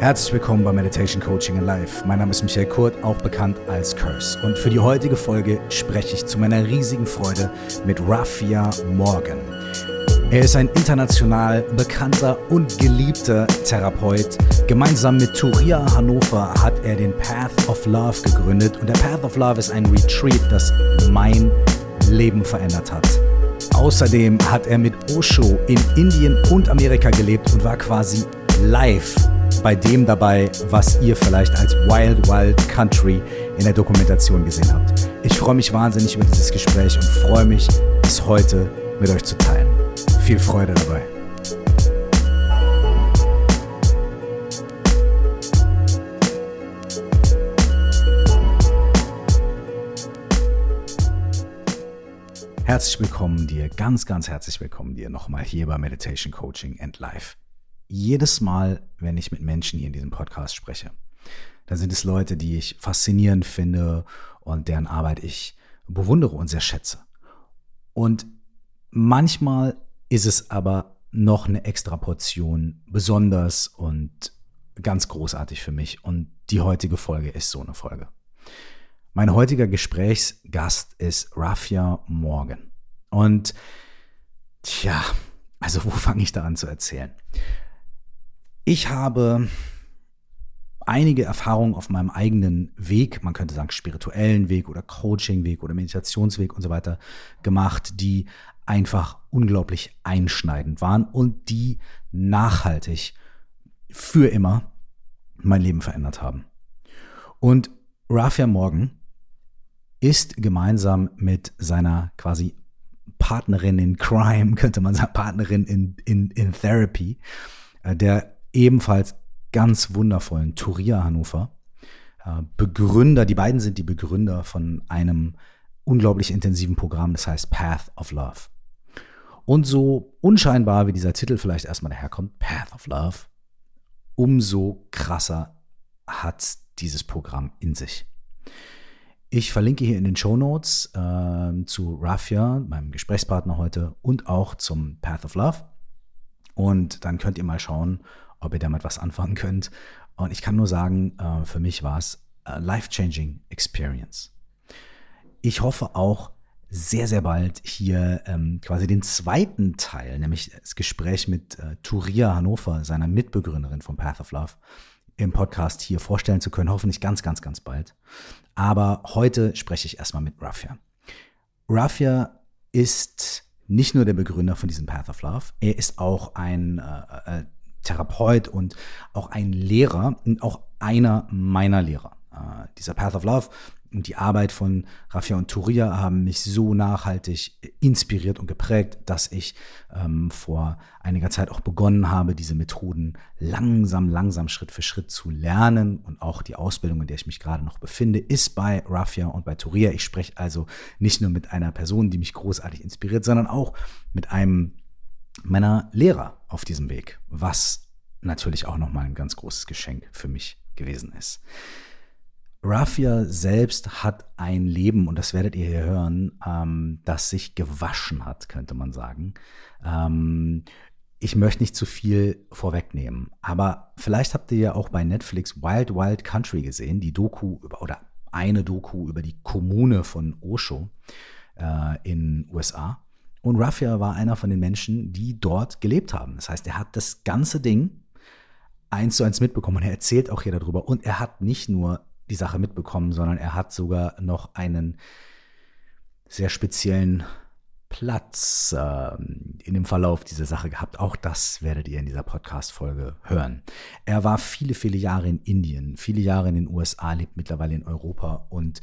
Herzlich willkommen bei Meditation Coaching in Life. Mein Name ist Michael Kurt, auch bekannt als Curse. Und für die heutige Folge spreche ich zu meiner riesigen Freude mit Raffia Morgan. Er ist ein international bekannter und geliebter Therapeut. Gemeinsam mit Turia Hannover hat er den Path of Love gegründet. Und der Path of Love ist ein Retreat, das mein Leben verändert hat. Außerdem hat er mit Osho in Indien und Amerika gelebt und war quasi live bei dem dabei, was ihr vielleicht als Wild Wild Country in der Dokumentation gesehen habt. Ich freue mich wahnsinnig über dieses Gespräch und freue mich, es heute mit euch zu teilen. Viel Freude dabei. Herzlich willkommen dir, ganz, ganz herzlich willkommen dir nochmal hier bei Meditation Coaching and Life jedes Mal, wenn ich mit Menschen hier in diesem Podcast spreche, dann sind es Leute, die ich faszinierend finde und deren Arbeit ich bewundere und sehr schätze. Und manchmal ist es aber noch eine extra Portion besonders und ganz großartig für mich. Und die heutige Folge ist so eine Folge. Mein heutiger Gesprächsgast ist Rafia Morgan. Und tja, also wo fange ich da an zu erzählen? Ich habe einige Erfahrungen auf meinem eigenen Weg, man könnte sagen spirituellen Weg oder Coaching-Weg oder Meditationsweg und so weiter gemacht, die einfach unglaublich einschneidend waren und die nachhaltig für immer mein Leben verändert haben. Und Rafia Morgan ist gemeinsam mit seiner quasi Partnerin in Crime, könnte man sagen, Partnerin in, in, in Therapy, äh, der ebenfalls ganz wundervollen Turia Hannover. Äh, Begründer, die beiden sind die Begründer von einem unglaublich intensiven Programm, das heißt Path of Love. Und so unscheinbar wie dieser Titel vielleicht erstmal daherkommt, Path of Love, umso krasser hat dieses Programm in sich. Ich verlinke hier in den Show Notes äh, zu Rafia, meinem Gesprächspartner heute, und auch zum Path of Love. Und dann könnt ihr mal schauen, ob ihr damit was anfangen könnt. Und ich kann nur sagen, äh, für mich war es life-changing experience. Ich hoffe auch sehr, sehr bald hier ähm, quasi den zweiten Teil, nämlich das Gespräch mit äh, Turia Hannover, seiner Mitbegründerin von Path of Love, im Podcast hier vorstellen zu können. Hoffentlich ganz, ganz, ganz bald. Aber heute spreche ich erstmal mit Rafia. Rafia ist nicht nur der Begründer von diesem Path of Love, er ist auch ein äh, äh Therapeut und auch ein Lehrer und auch einer meiner Lehrer. Äh, dieser Path of Love und die Arbeit von Raffia und Turia haben mich so nachhaltig inspiriert und geprägt, dass ich ähm, vor einiger Zeit auch begonnen habe, diese Methoden langsam, langsam Schritt für Schritt zu lernen. Und auch die Ausbildung, in der ich mich gerade noch befinde, ist bei Raffia und bei Turia. Ich spreche also nicht nur mit einer Person, die mich großartig inspiriert, sondern auch mit einem meiner Lehrer auf diesem Weg, was natürlich auch nochmal ein ganz großes Geschenk für mich gewesen ist. Rafia selbst hat ein Leben, und das werdet ihr hier hören, ähm, das sich gewaschen hat, könnte man sagen. Ähm, ich möchte nicht zu viel vorwegnehmen, aber vielleicht habt ihr ja auch bei Netflix Wild Wild Country gesehen, die Doku über, oder eine Doku über die Kommune von Osho äh, in USA. Und Raffia war einer von den Menschen, die dort gelebt haben. Das heißt, er hat das ganze Ding eins zu eins mitbekommen und er erzählt auch hier darüber. Und er hat nicht nur die Sache mitbekommen, sondern er hat sogar noch einen sehr speziellen Platz äh, in dem Verlauf dieser Sache gehabt. Auch das werdet ihr in dieser Podcast-Folge hören. Er war viele, viele Jahre in Indien, viele Jahre in den USA, lebt mittlerweile in Europa und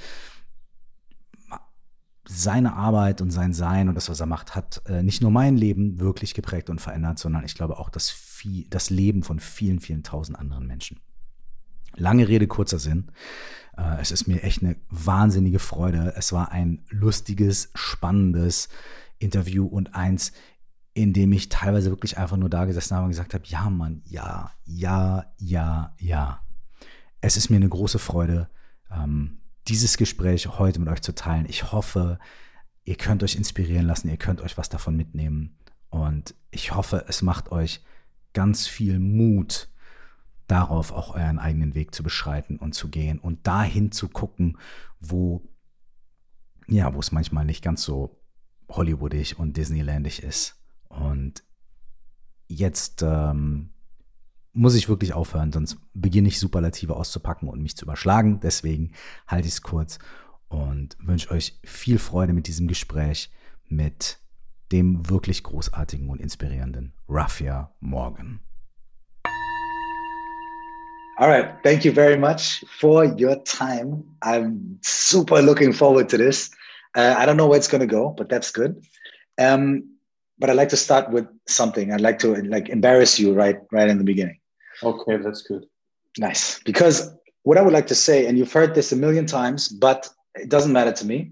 seine Arbeit und sein Sein und das, was er macht, hat äh, nicht nur mein Leben wirklich geprägt und verändert, sondern ich glaube auch das, viel, das Leben von vielen, vielen tausend anderen Menschen. Lange Rede, kurzer Sinn. Äh, es ist mir echt eine wahnsinnige Freude. Es war ein lustiges, spannendes Interview und eins, in dem ich teilweise wirklich einfach nur da gesessen habe und gesagt habe, ja, Mann, ja, ja, ja, ja. Es ist mir eine große Freude, ähm, dieses Gespräch heute mit euch zu teilen. Ich hoffe, ihr könnt euch inspirieren lassen, ihr könnt euch was davon mitnehmen. Und ich hoffe, es macht euch ganz viel Mut, darauf auch euren eigenen Weg zu beschreiten und zu gehen und dahin zu gucken, wo, ja, wo es manchmal nicht ganz so hollywoodig und Disneylandig ist. Und jetzt ähm, muss ich wirklich aufhören, sonst beginne ich Superlative auszupacken und mich zu überschlagen. Deswegen halte ich es kurz und wünsche euch viel Freude mit diesem Gespräch mit dem wirklich großartigen und inspirierenden Raffia Morgan. All right. Thank you very much for your time. I'm super looking forward to this. Uh, I don't know where it's going to go, but that's good. Um, but I'd like to start with something. I'd like to like embarrass you right right in the beginning. Okay, that's good. Nice. Because what I would like to say, and you've heard this a million times, but it doesn't matter to me.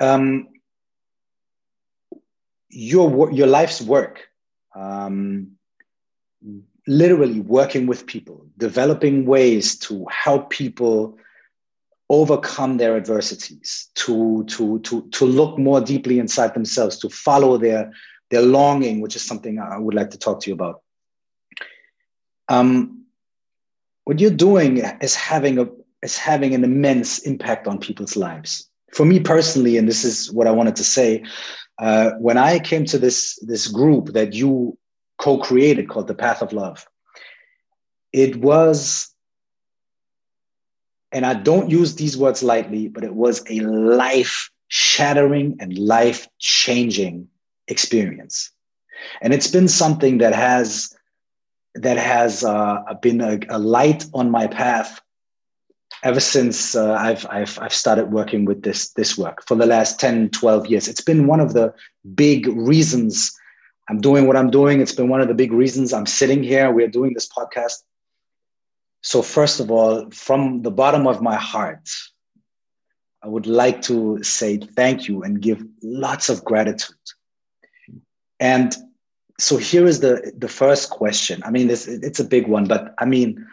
Um, your your life's work, um, literally working with people, developing ways to help people overcome their adversities, to to to to look more deeply inside themselves, to follow their their longing, which is something I would like to talk to you about. Um, what you're doing is having a is having an immense impact on people's lives. For me personally, and this is what I wanted to say, uh, when I came to this this group that you co-created called the Path of Love, it was, and I don't use these words lightly, but it was a life shattering and life changing experience, and it's been something that has that has uh, been a, a, light on my path ever since uh, I've, I've, I've started working with this, this work for the last 10, 12 years. It's been one of the big reasons I'm doing what I'm doing. It's been one of the big reasons I'm sitting here. We're doing this podcast. So, first of all, from the bottom of my heart, I would like to say thank you and give lots of gratitude. And so here is the the first question. I mean this it's a big one but i mean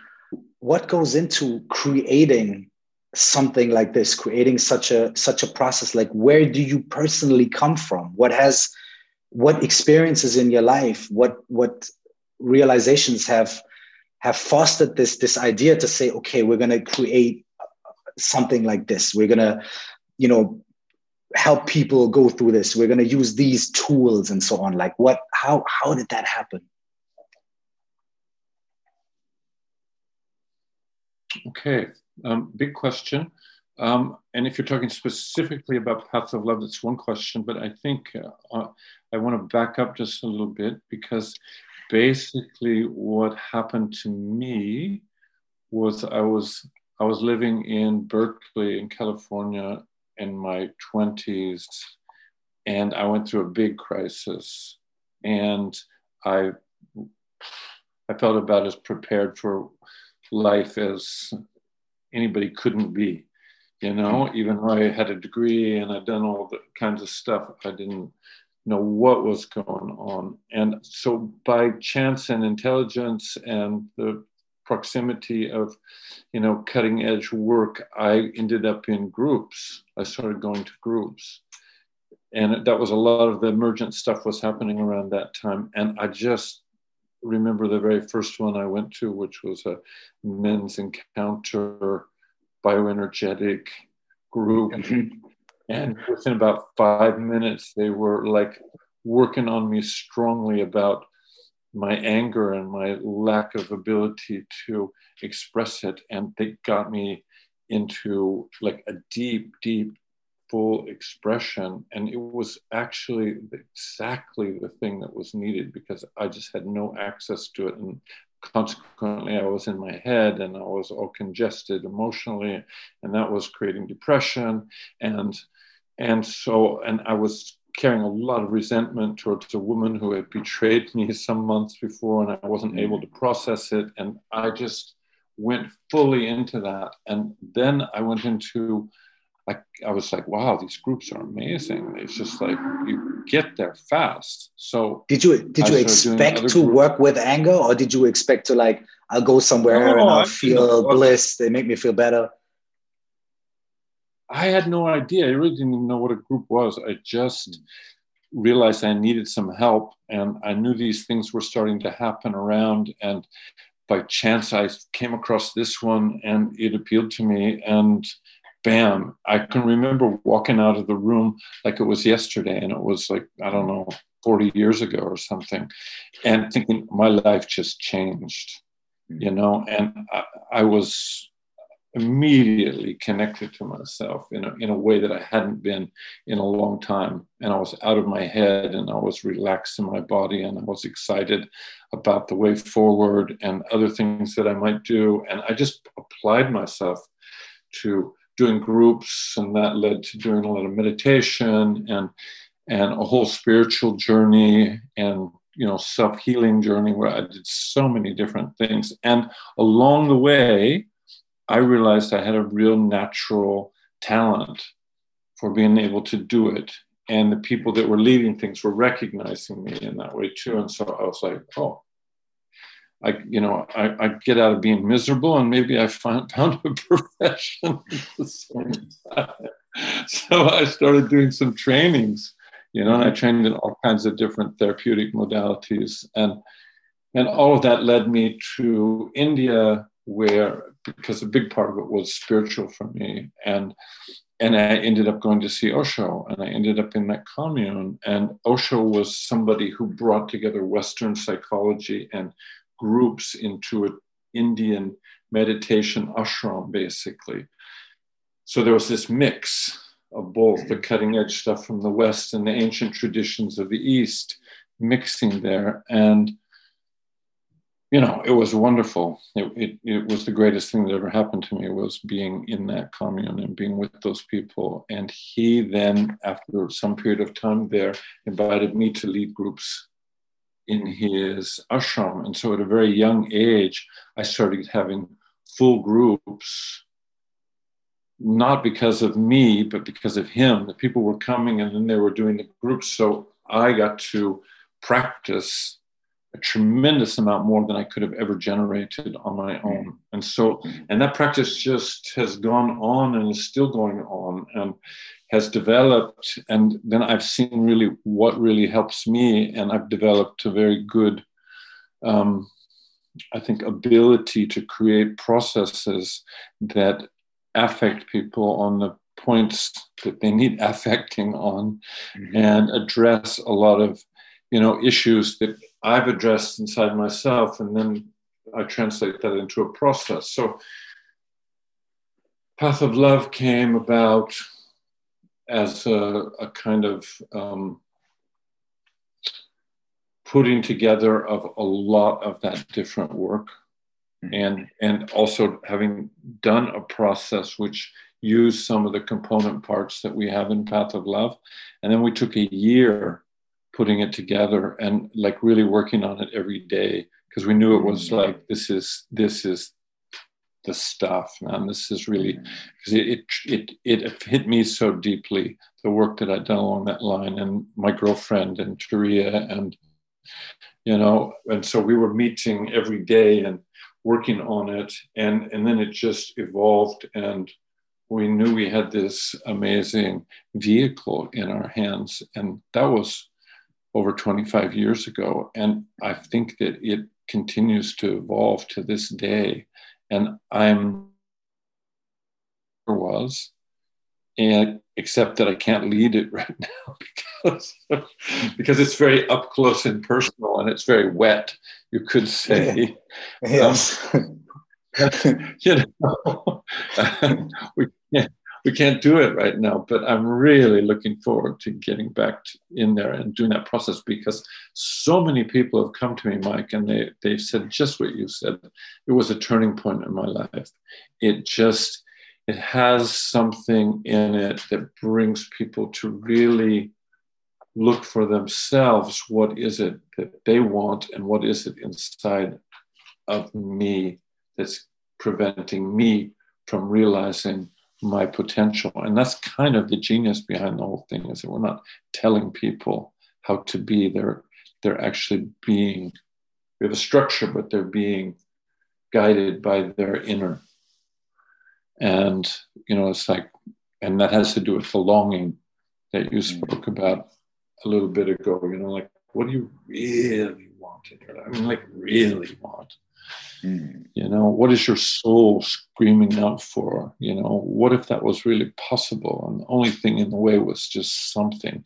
what goes into creating something like this creating such a such a process? Like where do you personally come from? What has what experiences in your life what what realizations have have fostered this this idea to say okay we're going to create something like this. We're going to you know help people go through this. We're going to use these tools and so on. Like what how how did that happen? Okay um, big question. Um, and if you're talking specifically about paths of love that's one question but i think uh, i want to back up just a little bit because basically what happened to me was i was i was living in berkeley in california in my 20s and I went through a big crisis and I I felt about as prepared for life as anybody couldn't be. You know, even though I had a degree and I'd done all the kinds of stuff, I didn't know what was going on. And so by chance and intelligence and the proximity of you know cutting edge work i ended up in groups. I started going to groups. And that was a lot of the emergent stuff was happening around that time. And i just remember the very first one i went to which was a men's encounter bioenergetic group. Mm-hmm. and within about five minutes they were like working on me strongly about my anger and my lack of ability to express it and they got me into like a deep deep full expression. And it was actually exactly the thing that was needed because i just had no access to it. And consequently i was in my head and i was all congested emotionally and that was creating depression. And and so and i was carrying a lot of resentment towards a woman who had betrayed me some months before and I wasn't mm. able to process it. And I just went fully into that. And then I went into, I, I was like, wow, these groups are amazing. It's just like you get there fast. So did you did you expect to groups. work with anger or did you expect to like I'll go somewhere no, and I'll I feel bliss, they make me feel better? I had no idea. I really didn't even know what a group was. I just realized I needed some help, and I knew these things were starting to happen around. And by chance I came across this one and it appealed to me. And bam, I can remember walking out of the room like it was yesterday. And it was like, I don't know, 40 years ago or something. And thinking my life just changed, hmm. you know, and I, I was immediately connected to myself in a, in a way that I hadn't been in a long time. And I was out of my head and I was relaxed in my body and I was excited about the way forward and other things that I might do. And I just applied myself to doing groups and that led to doing a lot of meditation and and a whole spiritual journey and you know self-healing journey where I did so many different things and along the way I realized I had a real natural talent for being able to do it. And the people that were leading things were recognizing me in that way too. And so I was like, oh, I, you know, I, I get out of being miserable and maybe I found, found a profession So I started doing some trainings, you know, and I mm-hmm. trained in all kinds of different therapeutic modalities. And, and all of that led me to India where because a big part of it was spiritual for me. And and I ended up going to see Osho and I ended up in that commune. And Osho was somebody who brought together western psychology and groups into an Indian meditation ashram basically. So there was this mix of both the cutting edge stuff from the west and the ancient traditions of the east mixing there. And you know, it was wonderful. It, it, it, was the greatest thing that ever happened to me was being in that commune and being with those people. And he then, after some period of time there, invited me to lead groups in his ashram. And so at a very young age, I started having full groups, not because of me, but because of him. The people were coming and then they were doing the groups. So I got to practice a tremendous amount more than I could have ever generated on my own. And so, and that practice just has gone on and is still going on and has developed. And then I've seen really what really helps me. And I've developed a very good, um, I think, ability to create processes that affect people on the points that they need affecting on mm-hmm. and address a lot of you know issues that I've addressed inside myself, and then I translate that into a process. So, Path of Love came about as a, a kind of um, putting together of a lot of that different work, mm-hmm. and and also having done a process which used some of the component parts that we have in Path of Love, and then we took a year putting it together and like really working on it every day because we knew it was mm. like this is this is the stuff man this is really because mm. it, it it it hit me so deeply the work that i'd done along that line and my girlfriend and Turiya and you know and so we were meeting every day and working on it and and then it just evolved and we knew we had this amazing vehicle in our hands and that was over 25 years ago. And I think that it continues to evolve to this day. And I'm was, and except that I can't lead it right now because because it's very up close and personal and it's very wet, you could say. Yes. Um, you know, we can't we can't do it right now, but I'm really looking forward to getting back in there and doing that process because so many people have come to me, Mike, and they, they've said just what you said. It was a turning point in my life. It just, it has something in it that brings people to really look for themselves what is it that they want and what is it inside of me that's preventing me from realizing my potential. And that's kind of the genius behind the whole thing is that we're not telling people how to be. They're they're actually being we have a structure, but they're being guided by their inner. And you know, it's like, and that has to do with the longing that you mm. spoke about a little bit ago. You know, like what do you really want in your life? I mean, like really want. Mm. You know, what is your soul screaming out for? You know, what if that was really possible? And the only thing in the way was just something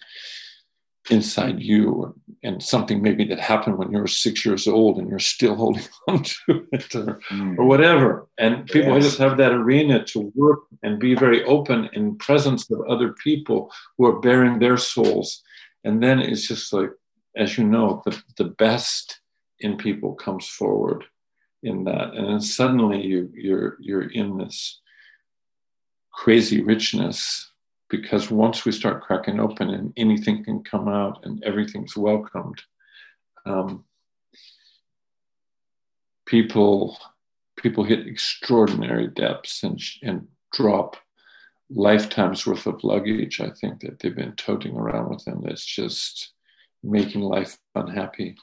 inside you and something maybe that happened when you were six years old and you're still holding on to it or, mm. or whatever. And people yes. just have that arena to work and be very open in presence of other people who are bearing their souls. And then it's just like, as you know, the, the best in people comes forward in that. And then suddenly you, you're, you're in this crazy richness because once we start cracking open and anything can come out and everything's welcomed, um, people people hit extraordinary depths and, and drop lifetimes worth of luggage. I think that they've been toting around with them. That's just making life unhappy.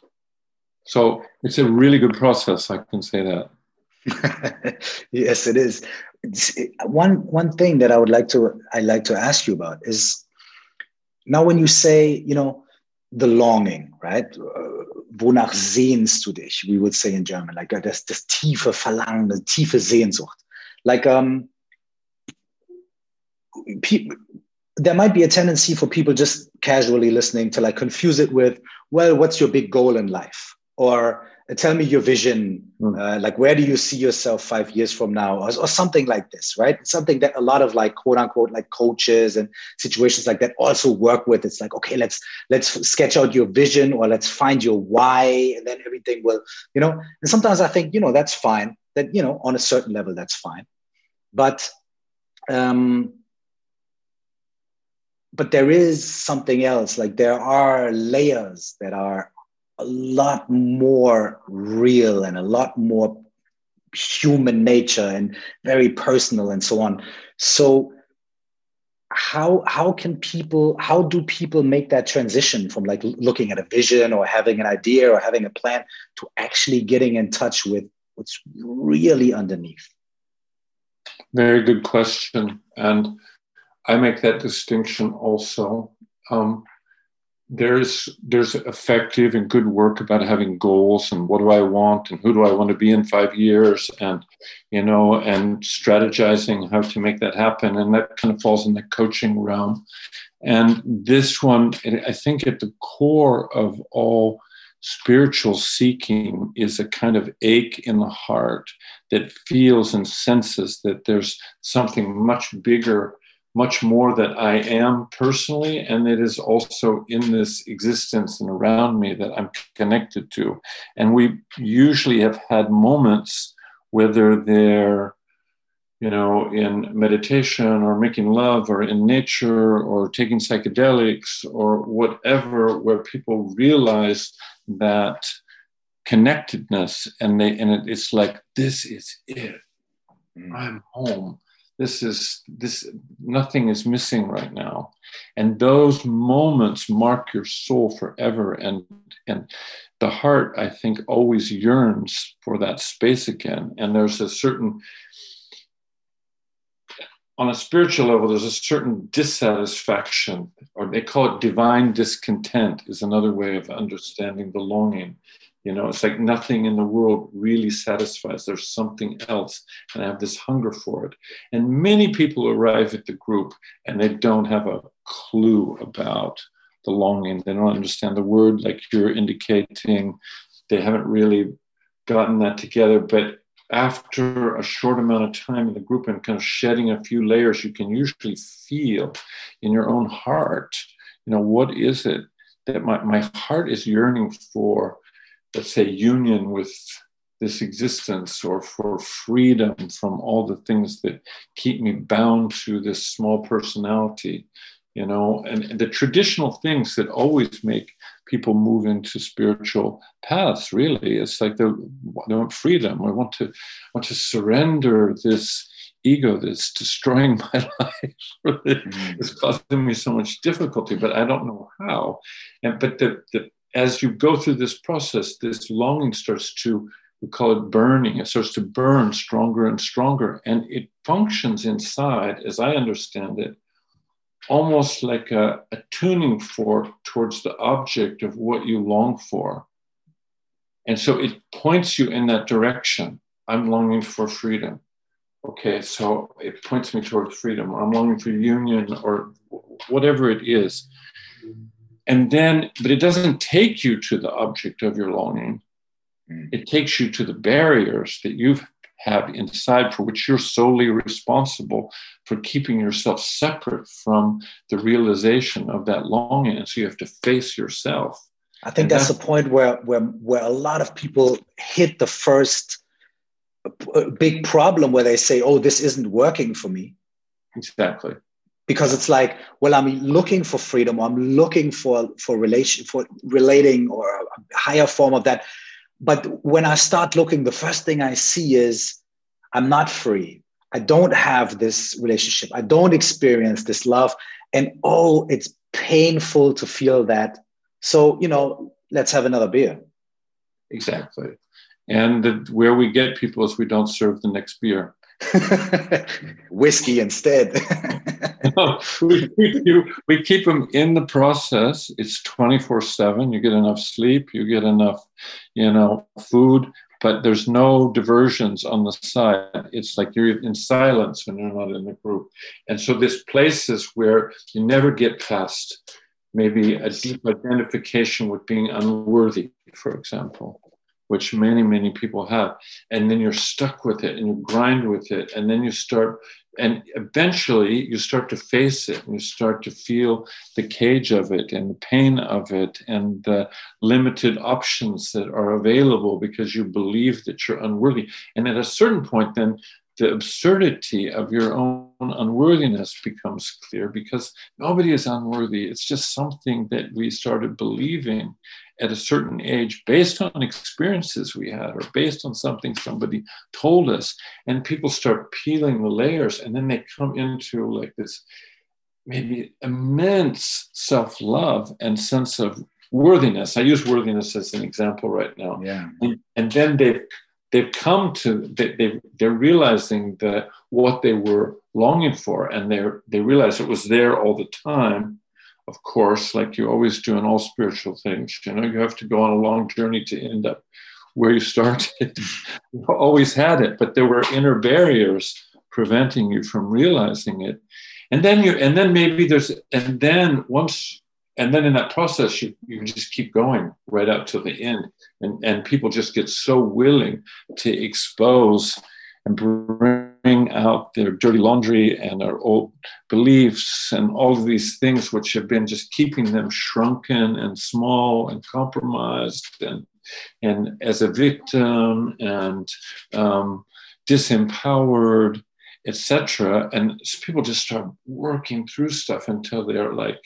So it's a really good process. I can say that. yes, it is. One one thing that I would like to I like to ask you about is now when you say you know the longing, right? Wonach sehnst du dich? We would say in German, like uh, das, das tiefe Verlangen, the tiefe Sehnsucht. Like um, there might be a tendency for people just casually listening to like confuse it with, well, what's your big goal in life? Or tell me your vision mm. uh, like where do you see yourself five years from now? Or, or, something like this right? Something that a lot of like quote unquote like coaches and situations like that also work with. It's like okay let's let's sketch out your vision or let's find your why and then everything will you know? And sometimes i think you know that's fine. That you know on a certain level that's fine. But um but there is something else. Like there are layers that are a lot more real and a lot more human nature and very personal and so on. So how how can people how do people make that transition from like looking at a vision or having an idea or having a plan to actually getting in touch with what's really underneath? Very good question. And i make that distinction also. Um, there's there's effective and good work about having goals and what do I want and who do I want to be in five years and you know and strategizing how to make that happen. And that kind of falls in the coaching realm. And this one I think at the core of all spiritual seeking is a kind of ache in the heart that feels and senses that there's something much bigger much more that I am personally, and it is also in this existence and around me that I'm connected to. And we usually have had moments, whether they're you know, in meditation or making love or in nature or taking psychedelics or whatever, where people realize that connectedness and they and it's like this is it. Mm. I'm home this is this nothing is missing right now. And those moments mark your soul forever. And and the heart i think always yearns for that space again. And there's a certain on a spiritual level there's a certain dissatisfaction or they call it divine discontent is another way of understanding the longing you know, it's like nothing in the world really satisfies. There's something else. And I have this hunger for it. And many people arrive at the group and they don't have a clue about the longing. They don't understand the word, like you're indicating. They haven't really gotten that together. But after a short amount of time in the group and kind of shedding a few layers, you can usually feel in your own heart, you know, what is it that my, my heart is yearning for? Let's say, union with this existence or for freedom from all the things that keep me bound to this small personality you know? And, and, the traditional things that always make people move into spiritual paths really it's like they, they want freedom. I want to want to surrender this ego that's destroying my life mm. it's causing me so much difficulty but i don't know how. And but the, the as you go through this process, this longing starts to, we call it burning, it starts to burn stronger and stronger. And it functions inside, as I understand it, almost like a, a tuning fork towards the object of what you long for. And so it points you in that direction. I'm longing for freedom. Okay, so it points me towards freedom, I'm longing for union, or whatever it is. And then, but it doesn't take you to the object of your longing. Mm. It takes you to the barriers that you have inside for which you're solely responsible for keeping yourself separate from the realization of that longing. And so you have to face yourself. I think that's, that's the point where, where, where a lot of people hit the first big problem where they say, oh, this isn't working for me. Exactly. Because it's like, well, I'm looking for freedom, I'm looking for for relation for relating or a higher form of that. But when I start looking, the first thing I see is I'm not free. I don't have this relationship. I don't experience this love. And oh, it's painful to feel that. So, you know, let's have another beer. Exactly. And the, where we get people is we don't serve the next beer. Whiskey instead. we, keep you, we keep them in the process. It's 24 7. You get enough sleep, you get enough, you know, food, but there's no diversions on the side. It's like you're in silence when you're not in the group. And so this places where you never get past maybe a deep identification with being unworthy, for example which many, many people have. And then you're stuck with it and you grind with it. And then you start, and eventually you start to face it and you start to feel the cage of it and the pain of it and the limited options that are available because you believe that you're unworthy. And at a certain point, then the absurdity of your own unworthiness becomes clear because nobody is unworthy. It's just something that we started believing at a certain age based on experiences we had or based on something somebody told us. And people start peeling the layers and then they come into like this maybe immense self love and sense of worthiness. I use worthiness as an example right now. Yeah. And, and then they've they've come to they, they they're realizing that what they were longing for and they're they realize it was there all the time of course like you always do in all spiritual things you know you have to go on a long journey to end up where you started. You always had it but there were inner barriers preventing you from realizing it. And then you and then maybe there's and then once and then in that process you, you just keep going right up to the end. And, and people just get so willing to expose and bring out their dirty laundry and their old beliefs and all of these things which have been just keeping them shrunken and small and compromised and and as a victim and um, disempowered etc and people just start working through stuff until they're like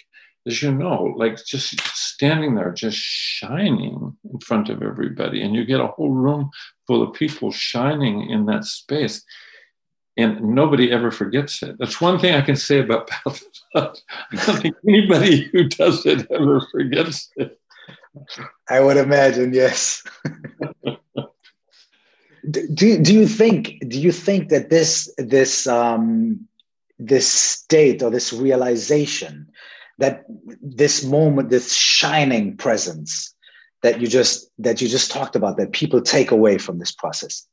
as you know, like just standing there, just shining in front of everybody. And you get a whole room full of people shining in that space. And nobody ever forgets it. That's one thing I can say about Path I don't think anybody who does it ever forgets it. I would imagine, yes. do, do you think do you think that this this um, this state or this realization that this moment this shining presence that you just that you just talked about that people take away from this process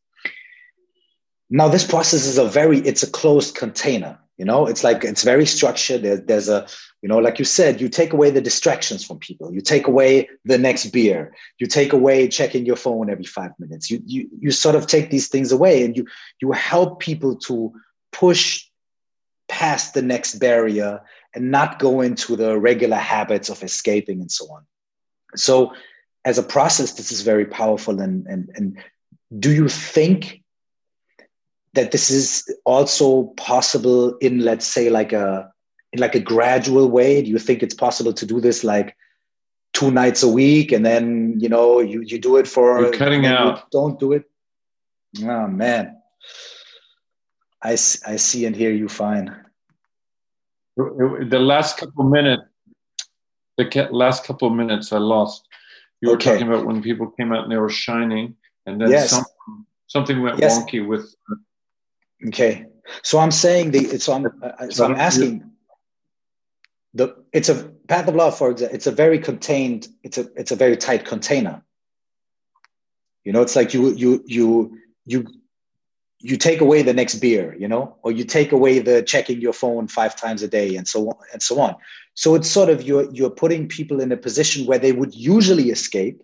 now this process is a very it's a closed container you know it's like it's very structured there, there's a you know like you said you take away the distractions from people you take away the next beer you take away checking your phone every five minutes you you, you sort of take these things away and you you help people to push past the next barrier and not go into the regular habits of escaping and so on. So, as a process, this is very powerful. And, and, and do you think that this is also possible in, let's say, like a in like a gradual way? Do you think it's possible to do this like two nights a week, and then you know you you do it for You're cutting out? Don't do it. Oh man, I I see and hear you fine the last couple minutes, the last couple of minutes, I lost. You were okay. talking about when people came out and they were shining, and then yes. something, something went yes. wonky with. Uh, Okay, so I'm saying the so I'm uh, so I'm asking. The it's a path of love, for example. It's a very contained. It's a it's a very tight container. You know, it's like you you you you you take away the next beer, you know, or you take away the checking your phone five times a day and so on and so on. So it's sort of you're you're putting people in a position where they would usually escape,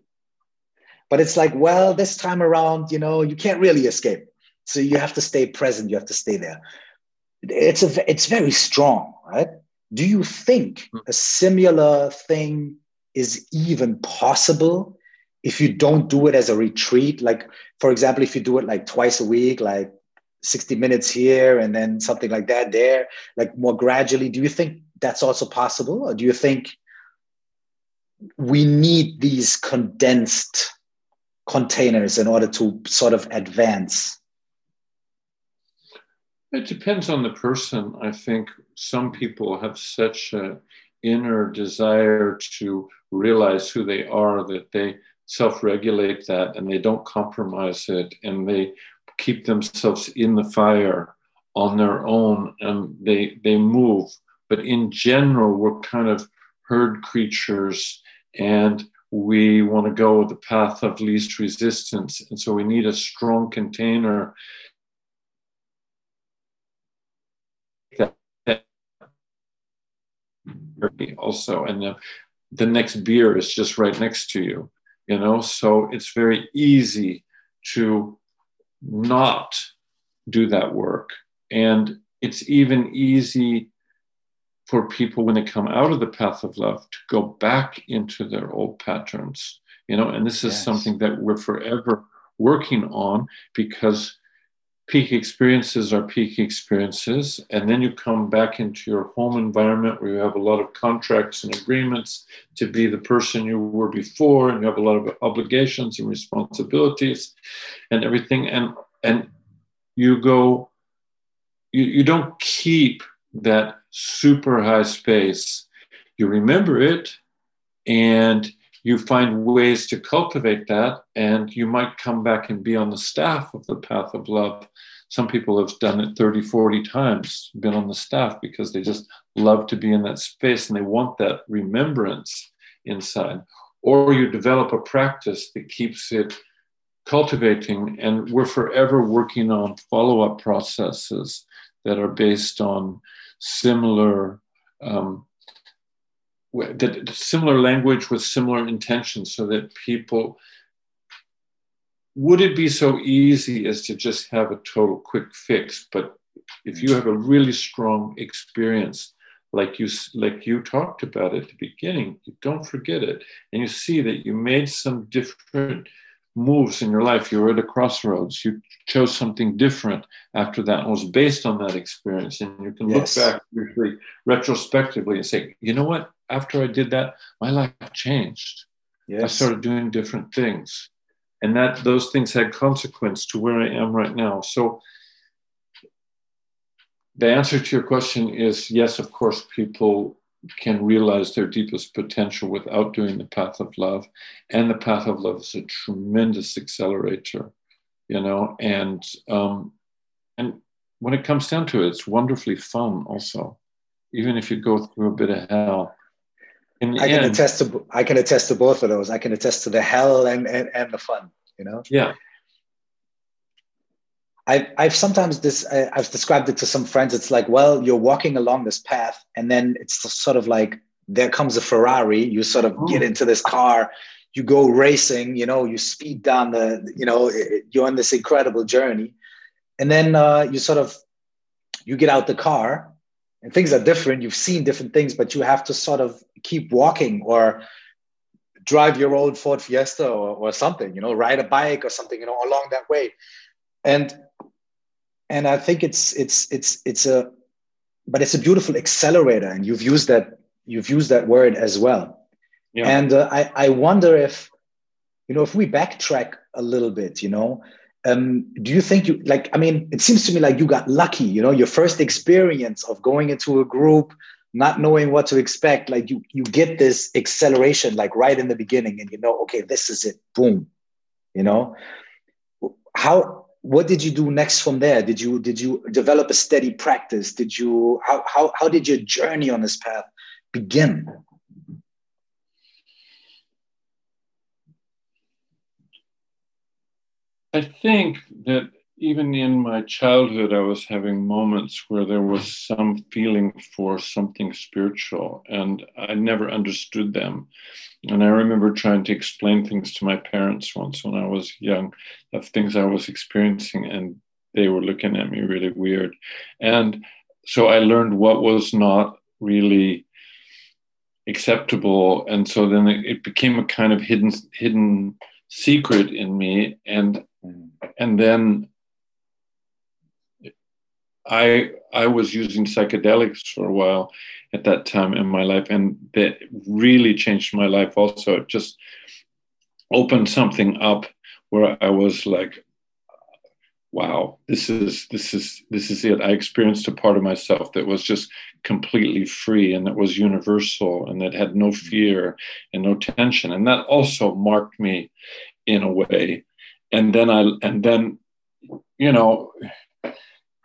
but it's like, well, this time around, you know, you can't really escape. So you have to stay present. You have to stay there. It's a it's very strong, right? Do you think hmm. a similar thing is even possible if you don't do it as a retreat? Like, for example, if you do it like twice a week, like 60 minutes here and then something like that there, like more gradually, do you think that's also possible? Or do you think we need these condensed containers in order to sort of advance? It depends on the person. I think some people have such an inner desire to realize who they are that they self regulate that and they don't compromise it and they keep themselves in the fire on their own and they, they move but in general, we're kind of herd creatures and we want to go the path of least resistance. And so we need a strong container also and the, the next beer is just right next to you you know? So it's very easy to not do that work. And it's even easy for people when they come out of the path of love to go back into their old patterns you know? And this is yes. something that we're forever working on because peak experiences are peak experiences and then you come back into your home environment where you have a lot of contracts and agreements to be the person you were before and you have a lot of obligations and responsibilities and everything and and you go you, you don't keep that super high space, you remember it and you find ways to cultivate that. And you might come back and be on the staff of the Path of Love. Some people have done it 30, 40 times, been on the staff because they just love to be in that space and they want that remembrance inside. Or you develop a practice that keeps it cultivating. And we're forever working on follow up processes that are based on similar um, that similar language with similar intentions so that people would it be so easy as to just have a total quick fix? But if you have a really strong experience like you like you talked about at the beginning you don't forget it. And you see that you made some different moves in your life. You were at a crossroads. You chose something different after that and was based on that experience. And you can yes. look back usually retrospectively and say, you know what? After I did that, my life changed. Yes. I started doing different things. And that those things had consequence to where I am right now. So the answer to your question is yes, of course, people can realize their deepest potential without doing the path of love. And the path of love is a tremendous accelerator, you know, and um, and when it comes down to it, it's wonderfully fun also, even if you go through a bit of hell. I can end, attest to I can attest to both of those. I can attest to the hell and and, and the fun, you know? Yeah. I've, I've sometimes this I've described it to some friends. It's like, well, you're walking along this path, and then it's sort of like there comes a Ferrari. You sort of get into this car, you go racing. You know, you speed down the. You know, you're on this incredible journey, and then uh, you sort of you get out the car, and things are different. You've seen different things, but you have to sort of keep walking or drive your old Ford Fiesta or, or something. You know, ride a bike or something. You know, along that way, and and I think it's it's it's it's a but it's a beautiful accelerator, and you've used that you've used that word as well. Yeah. And uh, I I wonder if you know if we backtrack a little bit, you know, um, do you think you like? I mean, it seems to me like you got lucky. You know, your first experience of going into a group, not knowing what to expect, like you you get this acceleration like right in the beginning, and you know, okay, this is it. Boom. You know, how what did you do next from there? Did you did you develop a steady practice? Did you how how, how did your journey on this path begin? I think that even in my childhood, I was having moments where there was some feeling for something spiritual, and I never understood them. And I remember trying to explain things to my parents once when I was young of things I was experiencing, and they were looking at me really weird. And so I learned what was not really acceptable, and so then it, became a kind of hidden hidden secret in me, and mm. and then I I was using psychedelics for a while at that time in my life, and that really changed my life. Also, it just opened something up where I was like, "Wow, this is this is this is it." I experienced a part of myself that was just completely free and that was universal and that had no mm-hmm. fear and no tension, and that also marked me in a way. And then I and then, you know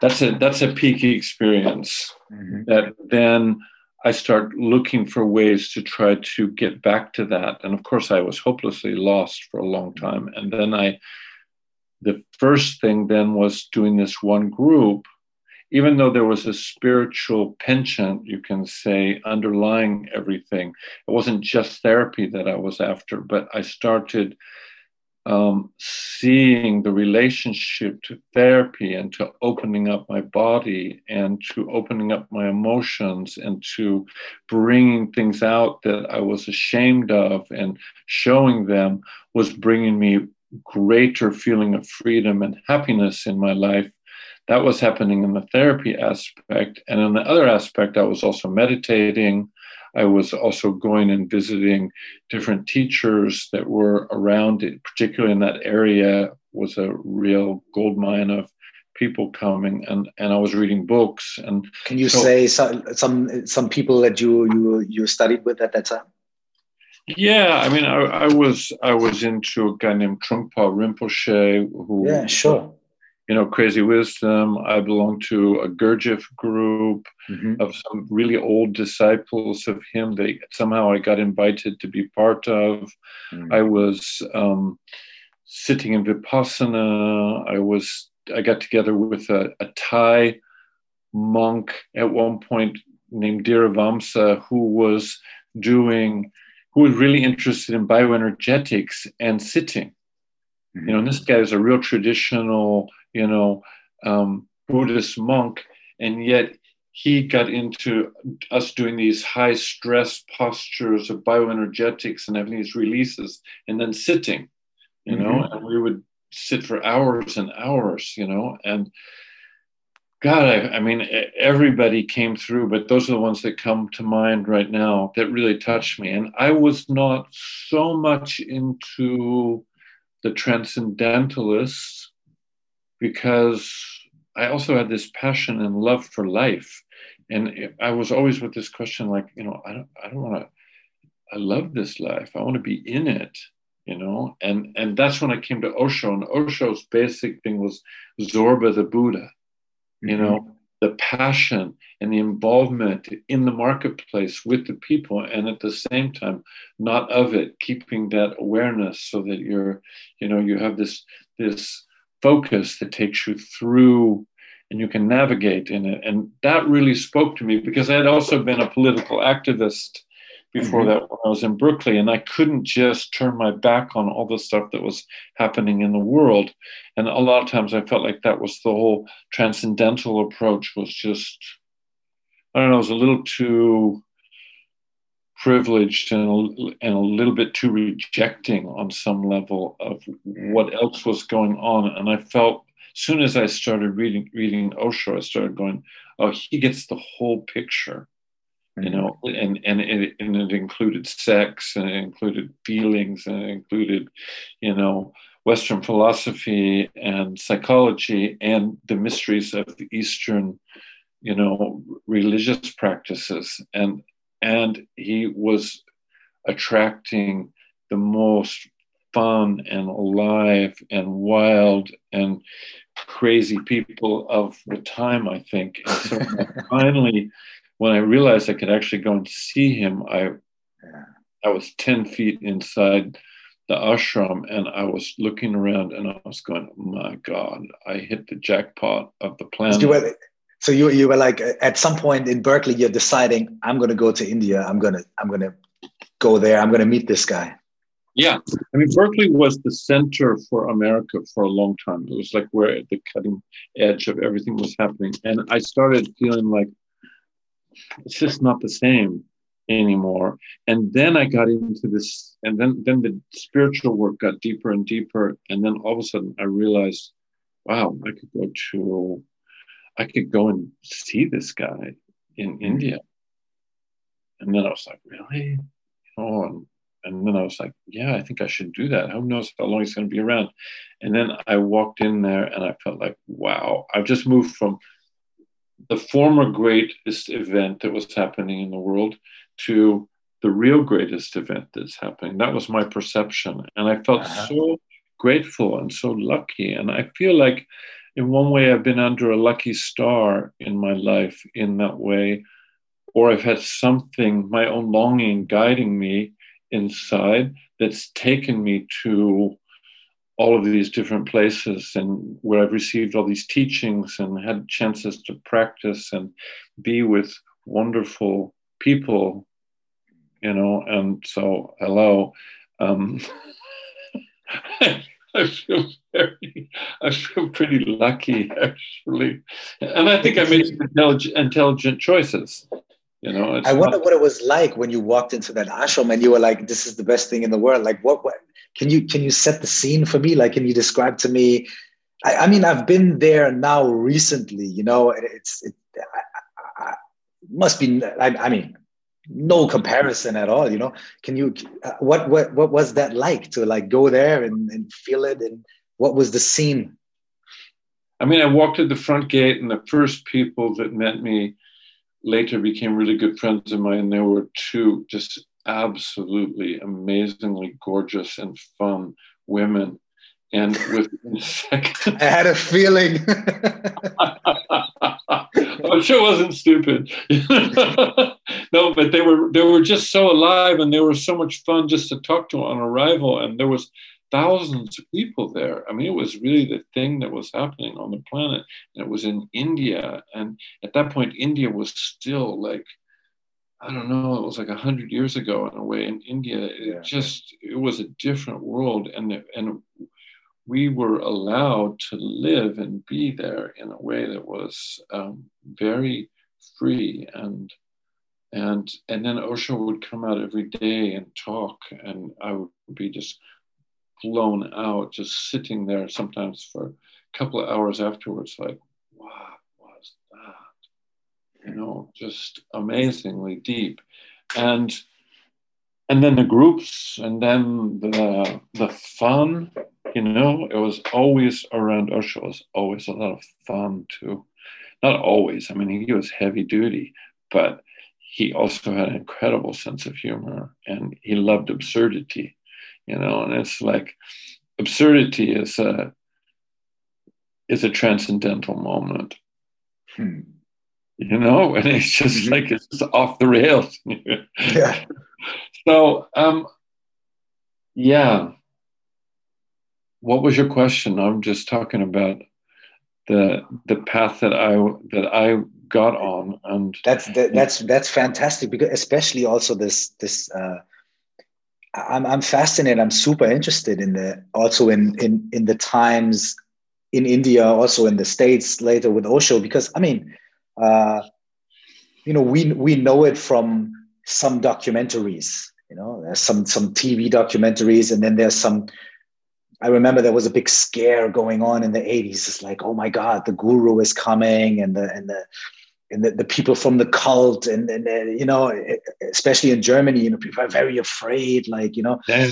that's a that's a peaky experience mm-hmm. that then I start looking for ways to try to get back to that. And of course, I was hopelessly lost for a long time. And then I, the first thing then was doing this one group, even though there was a spiritual penchant, you can say, underlying everything. It wasn't just therapy that I was after, but I started um, seeing the relationship to therapy and to opening up my body and to opening up my emotions and to bringing things out that I was ashamed of and showing them was bringing me greater feeling of freedom and happiness in my life. That was happening in the therapy aspect. And in the other aspect, I was also meditating. I was also going and visiting different teachers that were around it, particularly in that area was a real gold mine of people coming and, and I was reading books and can you so, say some, some some people that you you you studied with at that time? Yeah, I mean I, I was I was into a guy named Trungpa Rinpoche who Yeah, sure you know, Crazy Wisdom. I belong to a Gurdjieff group mm-hmm. of some really old disciples of him. They somehow I got invited to be part of. Mm-hmm. I was um, sitting in Vipassana. I was I got together with a, a Thai monk at one point named Dhiravamsa who was doing who was really interested in bioenergetics and sitting. You know, and this guy is a real traditional you know, um, Buddhist monk, and yet he got into us doing these high stress postures of bioenergetics and having these releases, and then sitting, you know, mm-hmm. and we would sit for hours and hours, you know, and God, I, I, mean, everybody came through, but those are the ones that come to mind right now that really touched me. And I was not so much into the transcendentalists because I also had this passion and love for life. And I was always with this question like, you know, I don't, I don't want to, I love this life. I want to be in it, you know? And, and that's when I came to Osho. And Osho's basic thing was Zorba the Buddha, mm-hmm. you know, the passion and the involvement in the marketplace with the people and at the same time not of it keeping that awareness so that you're you know you have this this focus that takes you through and you can navigate in it. And that really spoke to me because I had also been a political activist before mm-hmm. that when I was in Berkeley, and I couldn't just turn my back on all the stuff that was happening in the world. And a lot of times I felt like that was the whole transcendental approach was just, I don't know, it was a little too privileged and a, and a little bit too rejecting on some level of what else was going on. And I felt as soon as I started reading reading Osho, I started going, oh, he gets the whole picture. You mm-hmm. know, and and it, and it included sex, and it included feelings, and it included, you know, Western philosophy and psychology, and the mysteries of Eastern, you know, religious practices. And and he was attracting the most fun and alive and wild and crazy people of the time, I think. And so finally, when I realized I could actually go and see him, I I was 10 feet inside the ashram and I was looking around and I was going, my God, I hit the jackpot of the planet. So you you were like uh, at some point in Berkeley, you're deciding, I'm gonna go to India. I'm gonna I'm gonna go there. I'm gonna meet this guy. Yeah. I mean, Berkeley was the center for America for a long time. It was like where the cutting edge of everything was happening. And I started feeling like it's just not the same anymore. And then I got into this, and then then the spiritual work got deeper and deeper. And then all of a sudden I realized, wow, I could go to I could go and see this guy in India. And then I was like, really? Oh, and, and then I was like, yeah, I think I should do that. Who knows how long he's going to be around? And then I walked in there and I felt like, wow, I've just moved from the former greatest event that was happening in the world to the real greatest event that's happening. That was my perception. And I felt uh-huh. so grateful and so lucky. And I feel like, in one way, I've been under a lucky star in my life in that way, or I've had something, my own longing guiding me inside that's taken me to all of these different places and where I've received all these teachings and had chances to practice and be with wonderful people, you know. And so, hello. Um, I feel very, I feel pretty lucky actually, and I think I made some intelligent, intelligent choices. You know, I wonder not, what it was like when you walked into that ashram and you were like, "This is the best thing in the world." Like, what? What? Can you can you set the scene for me? Like, can you describe to me? I, I mean, I've been there now recently. You know, it's it, I, I, must be. I, I mean, no comparison at all you know? Can you what what what was that like to like go there and, and feel it? And what was the scene? I mean i walked at the front gate and the first people that met me later became really good friends of mine. And there were two just absolutely amazingly gorgeous and fun women. And within a second i had a feeling I'm sure wasn't stupid. no, but they were they were just so alive and they were so much fun just to talk to on arrival. And there was thousands of people there. I mean, it was really the thing that was happening on the planet. And it was in India. And at that point, India was still like, I don't know, it was like a hundred years ago in a way. In India, it yeah. just it was a different world. And and we were allowed to live and be there in a way that was um, very free and and and then Osho would come out every day and talk and I would be just blown out just sitting there sometimes for a couple of hours afterwards like what was that you know just amazingly deep and and then the groups and then the the fun you know, it was always around Osho. It was always a lot of fun too. Not always. I mean, he was heavy duty, but he also had an incredible sense of humor and he loved absurdity, you know. And it's like absurdity is a is a transcendental moment. Hmm. You know, and it's just mm-hmm. like it's just off the rails. yeah. So um yeah, what was your question? I'm just talking about the the path that I that I got on, and that's that, that's that's fantastic because especially also this this. Uh, I'm I'm fascinated. I'm super interested in the also in in in the times in India, also in the states later with Osho, because I mean, uh, you know, we we know it from some documentaries. You know, there's some some TV documentaries, and then there's some I remember there was a big scare going on in the 80s. It's like, oh my God, the guru is coming and the and the and the, the people from the cult and, and uh, you know, especially in Germany, you know, people are very afraid, like, you know, yeah.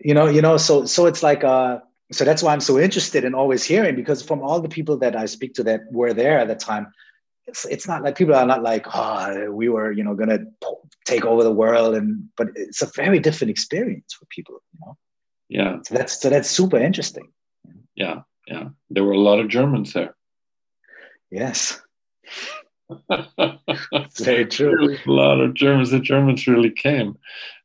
you know, you know, so so it's like uh so that's why I'm so interested in always hearing because from all the people that I speak to that were there at the time, it's it's not like people are not like, oh, we were, you know, gonna take over the world and but it's a very different experience for people, you know yeah so that's so that's super interesting yeah yeah there were a lot of germans there yes very true. a lot of Germans. The Germans really came,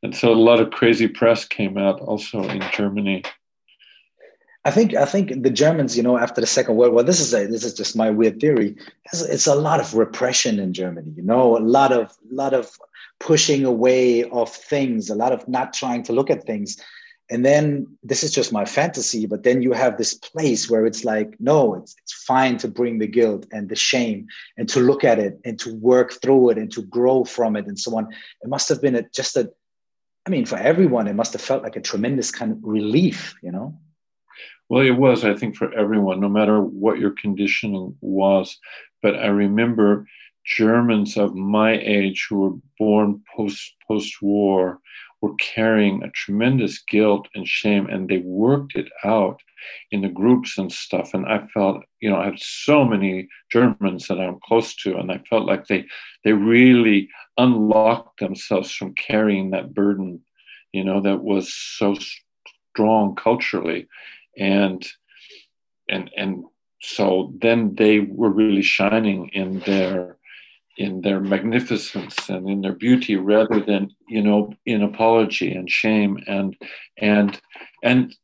and so a lot of crazy press came out also in Germany. I think I think the Germans, you know, after the Second World War, this is a, this is just my weird theory. It's, it's a lot of repression in Germany, you know, a lot of lot of pushing away of things, a lot of not trying to look at things. And then this is just my fantasy, but then you have this place where it's like, no, it's, it's fine to bring the guilt and the shame and to look at it and to work through it and to grow from it and so on. It must have been a, just a, I mean, for everyone, it must have felt like a tremendous kind of relief, you know? Well, it was, I think, for everyone, no matter what your conditioning was. But I remember Germans of my age who were born post post war were carrying a tremendous guilt and shame, and they worked it out in the groups and stuff. And I felt, you know, I have so many Germans that I'm close to, and I felt like they they really unlocked themselves from carrying that burden, you know, that was so strong culturally and and and so then they were really shining in their in their magnificence and in their beauty rather than you know in apology and shame and and and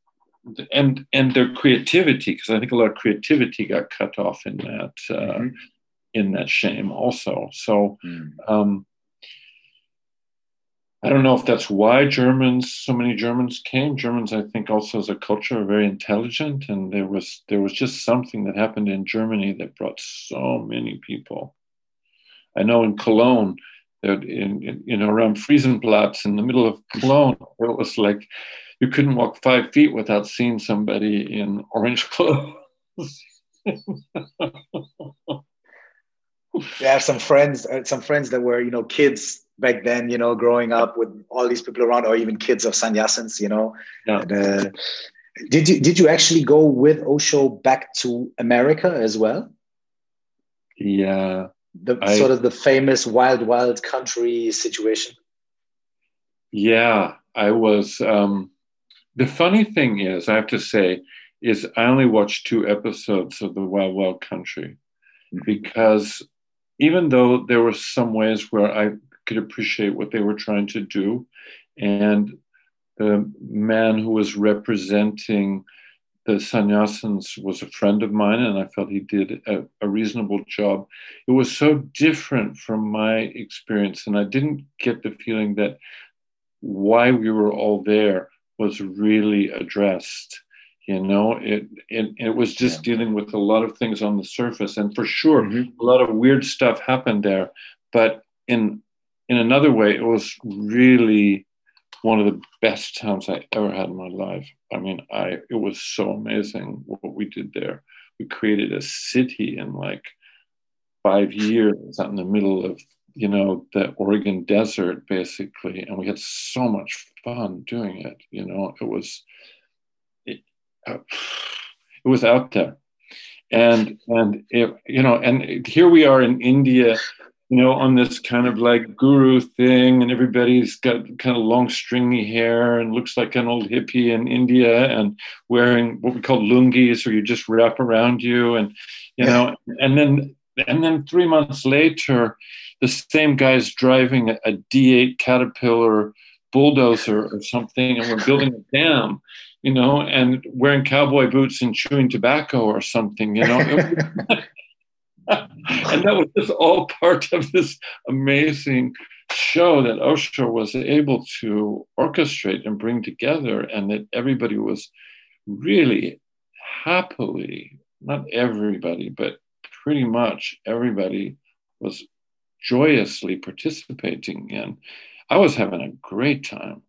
and and their creativity because i think a lot of creativity got cut off in that uh, mm-hmm. in that shame also so mm. um, I don't know if that's why Germans, so many Germans came. Germans, I think, also as a culture are very intelligent, and there was there was just something that happened in Germany that brought so many people. I know in Cologne, that in, in you know around Friesenplatz in the middle of Cologne, it was like you couldn't walk five feet without seeing somebody in orange clothes. I have some friends, uh, some friends that were, you know, kids back then, you know, growing up with all these people around, or even kids of sannyasins, you know. Yeah. And, uh, did you did you actually go with Osho back to America as well? Yeah. The I, sort of the famous wild wild country situation. Yeah, I was. Um, the funny thing is, I have to say, is I only watched two episodes of the Wild Wild Country mm-hmm. because even though there were some ways where I could appreciate what they were trying to do, and the man who was representing the sannyasins was a friend of mine, and I felt he did a, a, reasonable job. It was so different from my experience, and I didn't get the feeling that why we were all there was really addressed you know it it, it was just yeah. dealing with a lot of things on the surface and for sure mm-hmm. a lot of weird stuff happened there but in in another way it was really one of the best times i ever had in my life. I mean i it was so amazing what we did there. We created a city in like five years out in the middle of you know the oregon desert basically and we had so much fun doing it you know? It was it uh, was out there. And and it, you know and here we are in india you know on this kind of like guru thing and everybody's got kind of long stringy hair and looks like an old hippie in india and wearing what we call lungis or you just wrap around you and you know and then and then three months later the same guy's driving a, a d8 caterpillar bulldozer or something and we're building a dam you know, and wearing cowboy boots and chewing tobacco or something, you know. and that was just all part of this amazing show that Osho was able to orchestrate and bring together, and that everybody was really happily, not everybody, but pretty much everybody was joyously participating in. I was having a great time,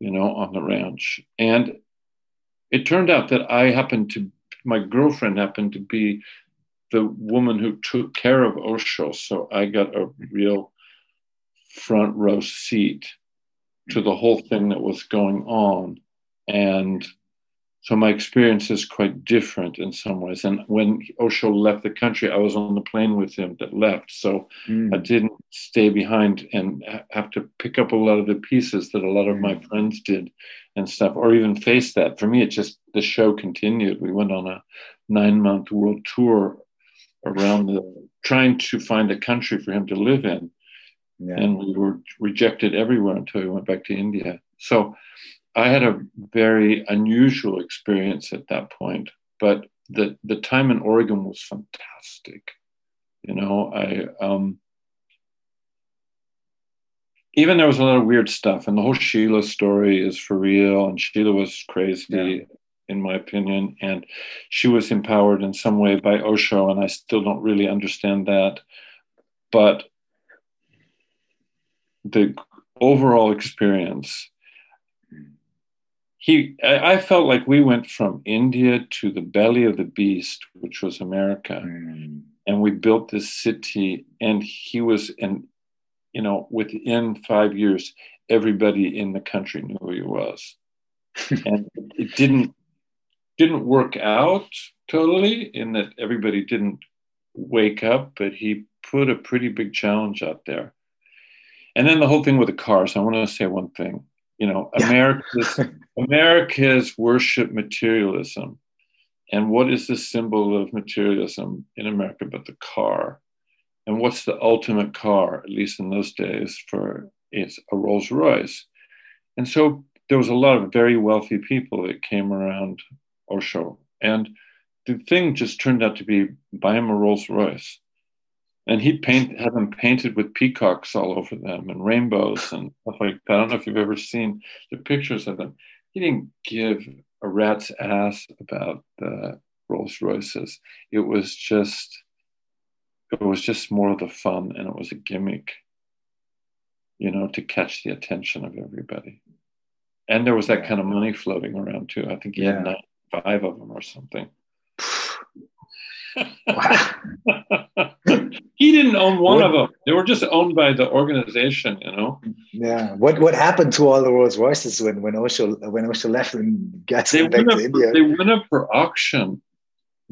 you know, on the ranch. And it turned out that I happened to, my girlfriend happened to be the woman who took care of Osho. So I got a real front row seat to the whole thing that was going on. And so my experience is quite different in some ways. And when Osho left the country, I was on the plane with him that left. So mm. I didn't stay behind and have to pick up a lot of the pieces that a lot of my mm. friends did and stuff, or even face that. For me, it just, the show continued. We went on a nine month world tour around the trying to find a country for him to live in. Yeah. And we were rejected everywhere until we went back to India. So I had a very unusual experience at that point, but the, the time in Oregon was fantastic. You know, I, um, even there was a lot of weird stuff, and the whole Sheila story is for real, and Sheila was crazy. Yeah in my opinion. And she was empowered in some way by Osho, and I still don't really understand that. But the overall experience, he, I, felt like we went from India to the belly of the beast, which was America. Mm. And we built this city, and he was, and you know, within five years, everybody in the country knew who he was. and it didn't didn't work out totally in that everybody didn't wake up, but he put a pretty big challenge out there. And then the whole thing with the cars. I want to say one thing. You know, yeah. America's America's worship materialism. And what is the symbol of materialism in America but the car? And what's the ultimate car, at least in those days, for it's a Rolls Royce. And so there was a lot of very wealthy people that came around Osho. And the thing just turned out to be buy him a Rolls Royce. And he paint had them painted with peacocks all over them and rainbows and stuff like that. I don't know if you've ever seen the pictures of them. He didn't give a rat's ass about the Rolls Royces. It was just it was just more of the fun and it was a gimmick, you know, to catch the attention of everybody. And there was that kind of money floating around too. I think he yeah. had five of them or something. he didn't own one what, of them. They were just owned by the organization, you know. Yeah. What what happened to all the Rolls Royces when when Osho when Osho left and got back to India? They went up for auction.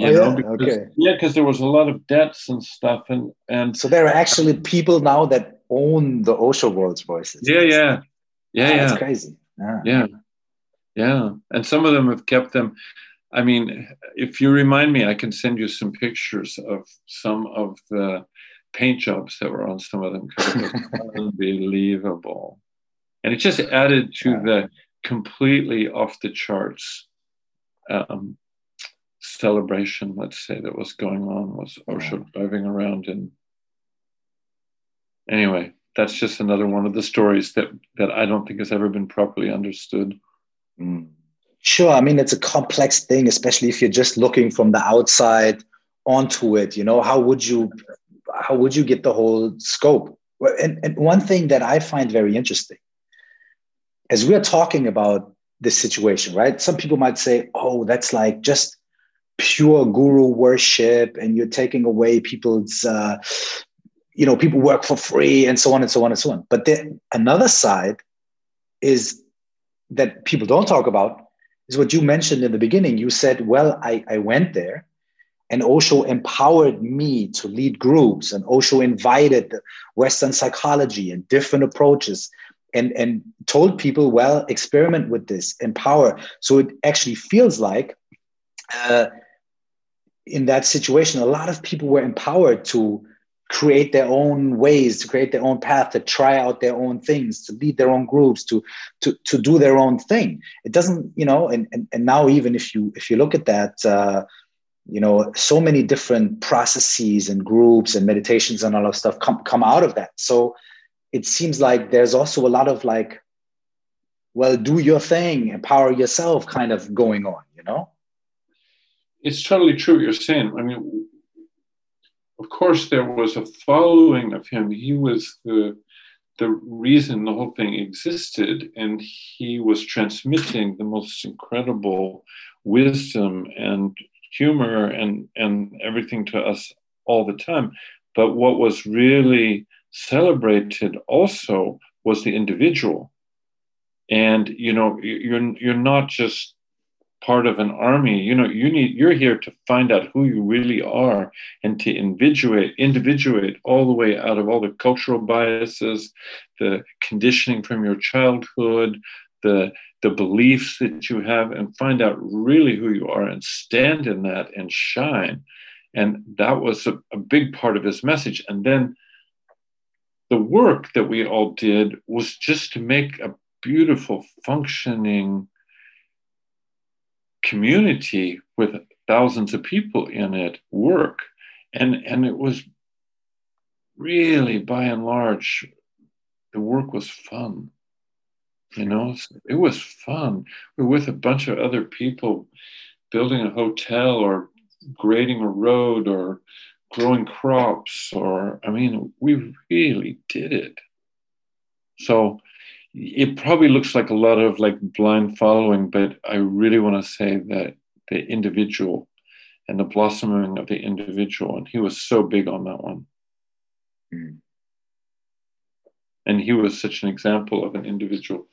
Oh, know, yeah? Because, okay. Yeah, because there was a lot of debts and stuff, and and so there are actually people now that own the Osho Rolls Royces. Yeah, yeah, yeah, oh, yeah. That's crazy. Ah. Yeah. yeah. Yeah, and some of them have kept them. I mean, if you remind me, I can send you some pictures of some of the paint jobs that were on some of them because it was unbelievable. And it just added to yeah. the completely off the charts um, celebration, let's say, that was going on, was Osho yeah. driving around. And anyway, that's just another one of the stories that, that I don't think has ever been properly understood. Mm. Sure. I mean, it's a complex thing, especially if you're just looking from the outside onto it. You know, how would you how would you get the whole scope? And, and one thing that I find very interesting, as we're talking about this situation, right? Some people might say, "Oh, that's like just pure guru worship, and you're taking away people's." Uh, you know, people work for free and so on and so on and so on. But then another side is that people don't talk about is what you mentioned in the beginning. You said, well, I, I went there and Osho empowered me to lead groups and Osho invited Western psychology and different approaches and, and told people, well, experiment with this, empower. So it actually feels like uh, in that situation, a lot of people were empowered to create their own ways to create their own path to try out their own things to lead their own groups to to to do their own thing. It doesn't you know and and, and now even if you if you look at that uh, you know so many different processes and groups and meditations and all of stuff come come out of that. So it seems like there's also a lot of like well do your thing empower yourself kind of going on you know? It's totally true what you're saying. I mean of course, there was a following of him. He was the the reason the whole thing existed, and he was transmitting the most incredible wisdom and humor and and everything to us all the time. But what was really celebrated also was the individual. And you know, you're you're not just part of an army you know you need you're here to find out who you really are and to individuate individuate all the way out of all the cultural biases the conditioning from your childhood the the beliefs that you have and find out really who you are and stand in that and shine And that was a, a big part of his message. And then the work that we all did was just to make a beautiful, functioning community with thousands of people in it work. And, and it was really, by and large, the work was fun. You know, it was fun. We were with a bunch of other people building a hotel or grading a road or growing crops or i mean we really did it so it probably looks like a lot of like blind following but i really want to say that the individual and the blossoming of the individual and he was so big on that one. Mm. and he was such an example of an individual.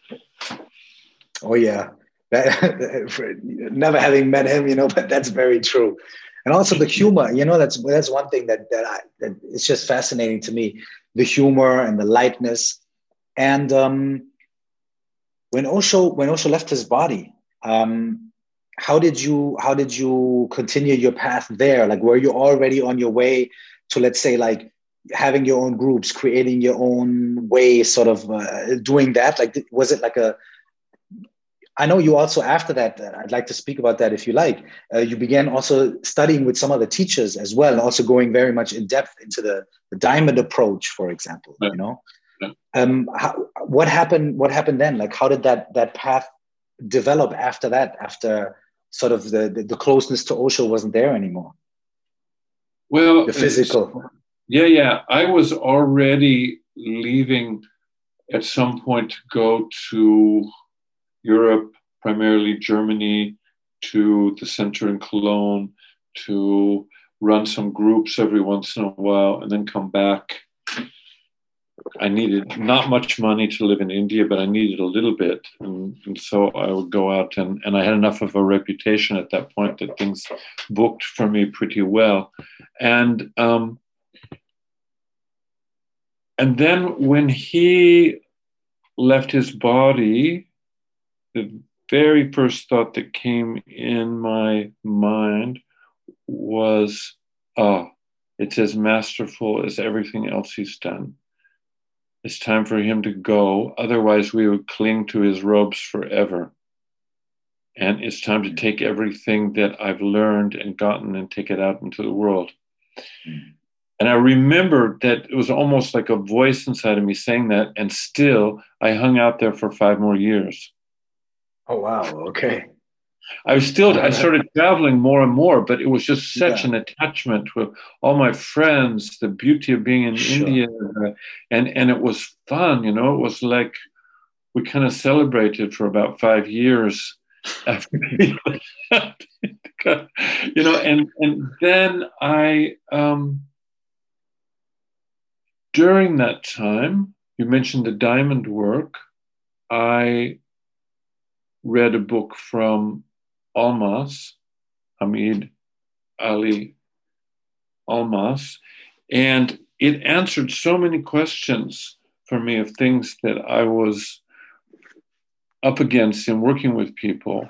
Oh yeah. That, never having met him you know but that's very true. And also the humor you know that's that's one thing that that, I, that it's just fascinating to me. The humor and the lightness. And um, when osho when osho left his body um, how did you how did you continue your path there like were you already on your way to let's say like having your own groups creating your own way sort of uh, doing that like was it like a I know you also after that. I'd like to speak about that if you like. Uh, you began also studying with some other teachers as well, also going very much in depth into the, the diamond approach, for example. You know. Um, how, what happened? What happened then? Like, how did that that path develop after that? After sort of the the, the closeness to Osho wasn't there anymore. Well, the physical. Yeah, yeah. I was already leaving at some point to go to Europe, primarily Germany, to the center in Cologne, to run some groups every once in a while, and then come back. I needed not much money to live in India, but I needed a little bit. And, and, so I would go out, and, and I had enough of a reputation at that point that things booked for me pretty well. And, um, and then when he left his body, the very first thought that came in my mind was, oh, it's as masterful as everything else he's done. It's time for him to go. Otherwise, we would cling to his robes forever. And it's time to take everything that I've learned and gotten and take it out into the world. And I remember that it was almost like a voice inside of me saying that. And still, I hung out there for five more years. Oh wow! Okay. I was still I started traveling more and more, but it was just such yeah. an attachment with all my friends, the beauty of being in sure. India, and and it was fun. You know, it was like we kind of celebrated for about five years after you know, and and then I um, during that time, you mentioned the diamond work. I read a book from Almaas, Hameed Ali Almaas, and it answered so many questions for me of things that I was up against in working with people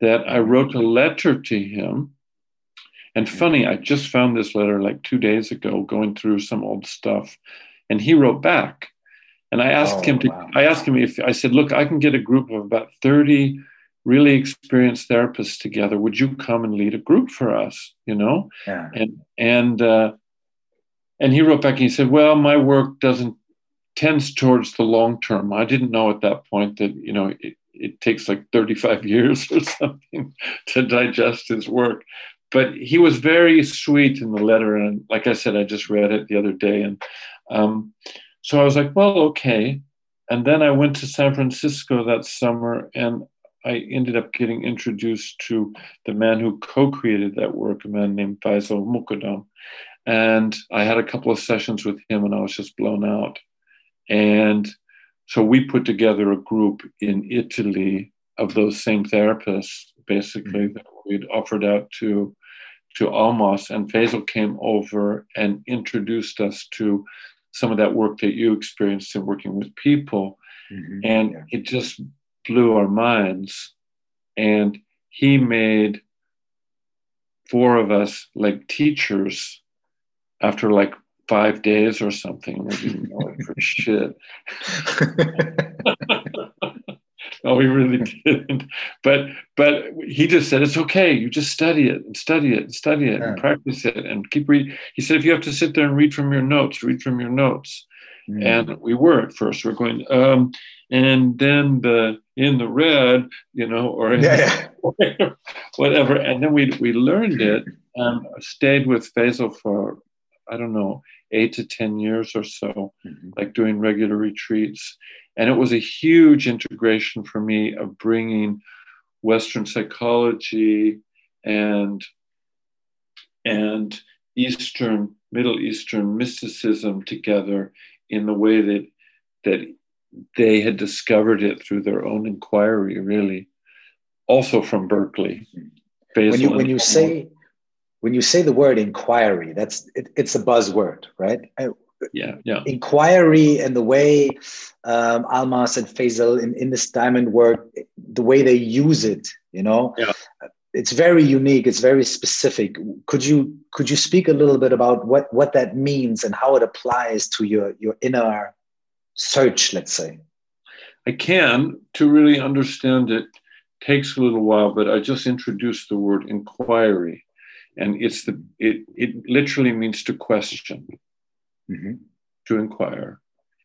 that I wrote a letter to him. And funny, I just found this letter like two days ago, going through some old stuff. And he wrote back and I asked oh, him to, wow. I asked him if I said, look, I can get a group of about 30 really experienced therapists together. Would you come and lead a group for us? You know? Yeah. And and uh, and he wrote back and he said, Well, my work doesn't tends towards the long term. I didn't know at that point that, you know, it, it takes like 35 years or something to digest his work. But he was very sweet in the letter. And like I said, I just read it the other day. And um, so I was like, well, okay. And then I went to San Francisco that summer and I ended up getting introduced to the man who co created that work, a man named Faisal Muqaddam. And I had a couple of sessions with him and I was just blown out. And so we put together a group in Italy of those same therapists, basically, mm-hmm. that we'd offered out to to Almaas. And Faisal came over and introduced us to some of that work that you experienced in working with people. Mm-hmm. And yeah. it just blew our minds. And he made four of us like teachers after like five days or something. We didn't know it for shit. no, we really didn't. But but he just said it's okay. You just study it and study it and study it yeah. and practice it and keep reading. He said if you have to sit there and read from your notes, read from your notes. Mm. And we were at first. We're going, um, and then the in the red, you know, or yeah, yeah. whatever. And then we we learned it and stayed with Faisal for I don't know eight to ten years or so, mm-hmm. like doing regular retreats. And it was a huge integration for me of bringing Western psychology and and Eastern, Middle Eastern mysticism together in the way that that they had discovered it through their own inquiry, really. Also from Berkeley. When you, when you say when you say the word inquiry, that's it, it's a buzzword, right? Yeah, yeah. Inquiry and the way um, Almaas and Faisal in, in this diamond work, the way they use it, you know, yeah. It's very unique. It's very specific. Could you could you speak a little bit about what what that means and how it applies to your your inner search, let's say? I can to really understand it takes a little while, but I just introduced the word inquiry, and it's the it it literally means to question, mm-hmm. to inquire,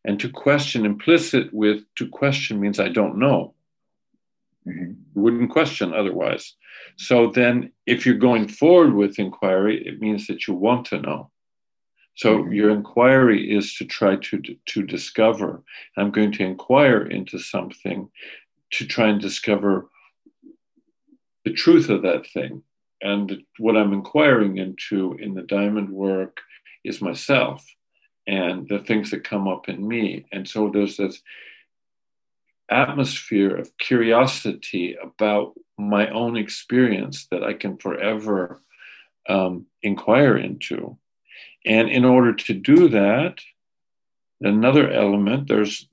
and to question implicit with to question means I don't know. Mm-hmm. wouldn't question otherwise. So then, if you're going forward with inquiry, it means that you want to know. So mm-hmm. your inquiry is to try to to discover. I'm going to inquire into something to try and discover the truth of that thing. And what I'm inquiring into in the diamond work is myself and the things that come up in me. And so there's this atmosphere of curiosity about my own experience that I can forever um, inquire into. And in order to do that, another element, there's,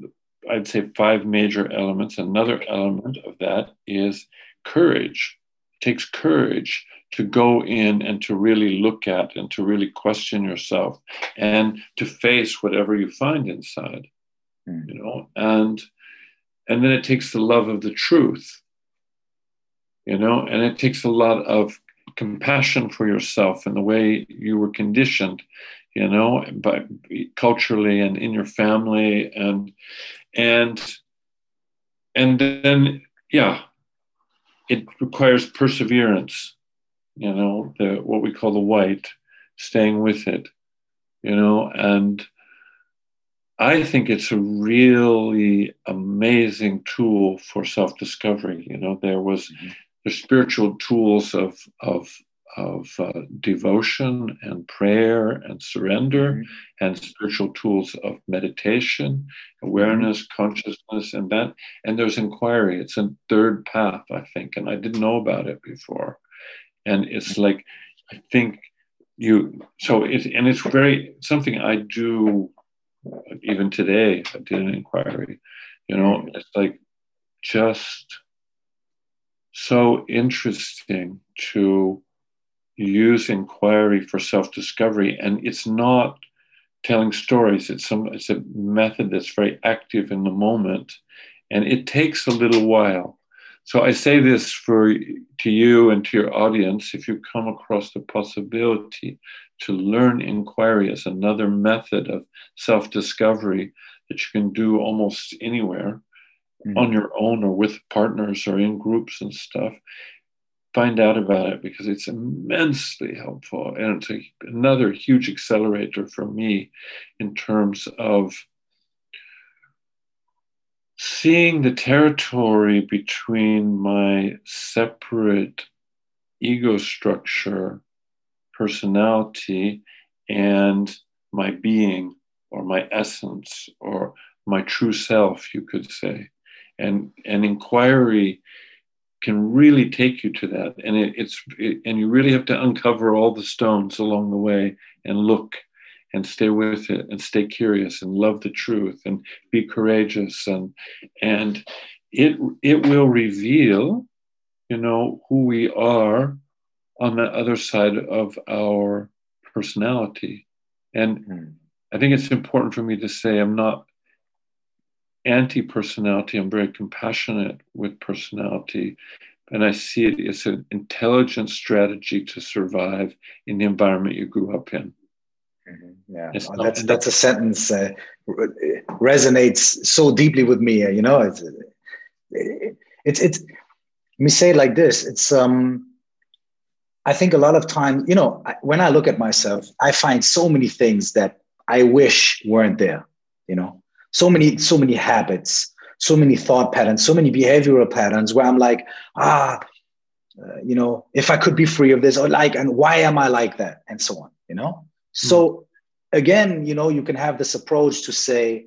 I'd say, five major elements. Another element of that is courage. It takes courage to go in and to really look at and to really question yourself and to face whatever you find inside. Mm. You know, and and then it takes the love of the truth. You know, and it takes a lot of compassion for yourself and the way you were conditioned you know but culturally and in your family and and and then yeah it requires perseverance you know the what we call the white staying with it you know and i think it's a really amazing tool for self-discovery you know there was mm-hmm the spiritual tools of of of uh, devotion and prayer and surrender mm-hmm. and spiritual tools of meditation awareness mm-hmm. consciousness and that and there's inquiry it's a third path i think and i didn't know about it before and it's mm-hmm. like i think you so it and it's very something i do even today i did an inquiry. You know it's like just so interesting to use inquiry for self-discovery. And it's not telling stories. It's some it's a method that's very active in the moment. And it takes a little while. So i say this for to you and to your audience if you come across the possibility to learn inquiry as another method of self-discovery that you can do almost anywhere mm-hmm. on your own or with partners or in groups and stuff, find out about it because it's immensely helpful. And it's a, another huge accelerator for me in terms of seeing the territory between my separate ego structure, personality, and my being or my essence or my true self, you could say. And and inquiry can really take you to that. And it, it's it, and you really have to uncover all the stones along the way and look and stay with it and stay curious and love the truth and be courageous. And and it it will reveal you know who we are on the other side of our personality. And mm. I think it's important for me to say I'm not anti personality, I'm very compassionate with personality. And I see it as an intelligent strategy to survive in the environment you grew up in. Mm-hmm. Yeah, oh, that's that's a sentence uh, resonates so deeply with me. You know, it's it's it's. Let me say it like this: It's um, I think a lot of times, you know, when I look at myself, I find so many things that I wish weren't there. You know, so many so many habits, so many thought patterns, so many behavioral patterns where I'm like, ah, uh, you know, if I could be free of this, or like, and why am I like that, and so on. You know, so again, you know, you can have this approach to say,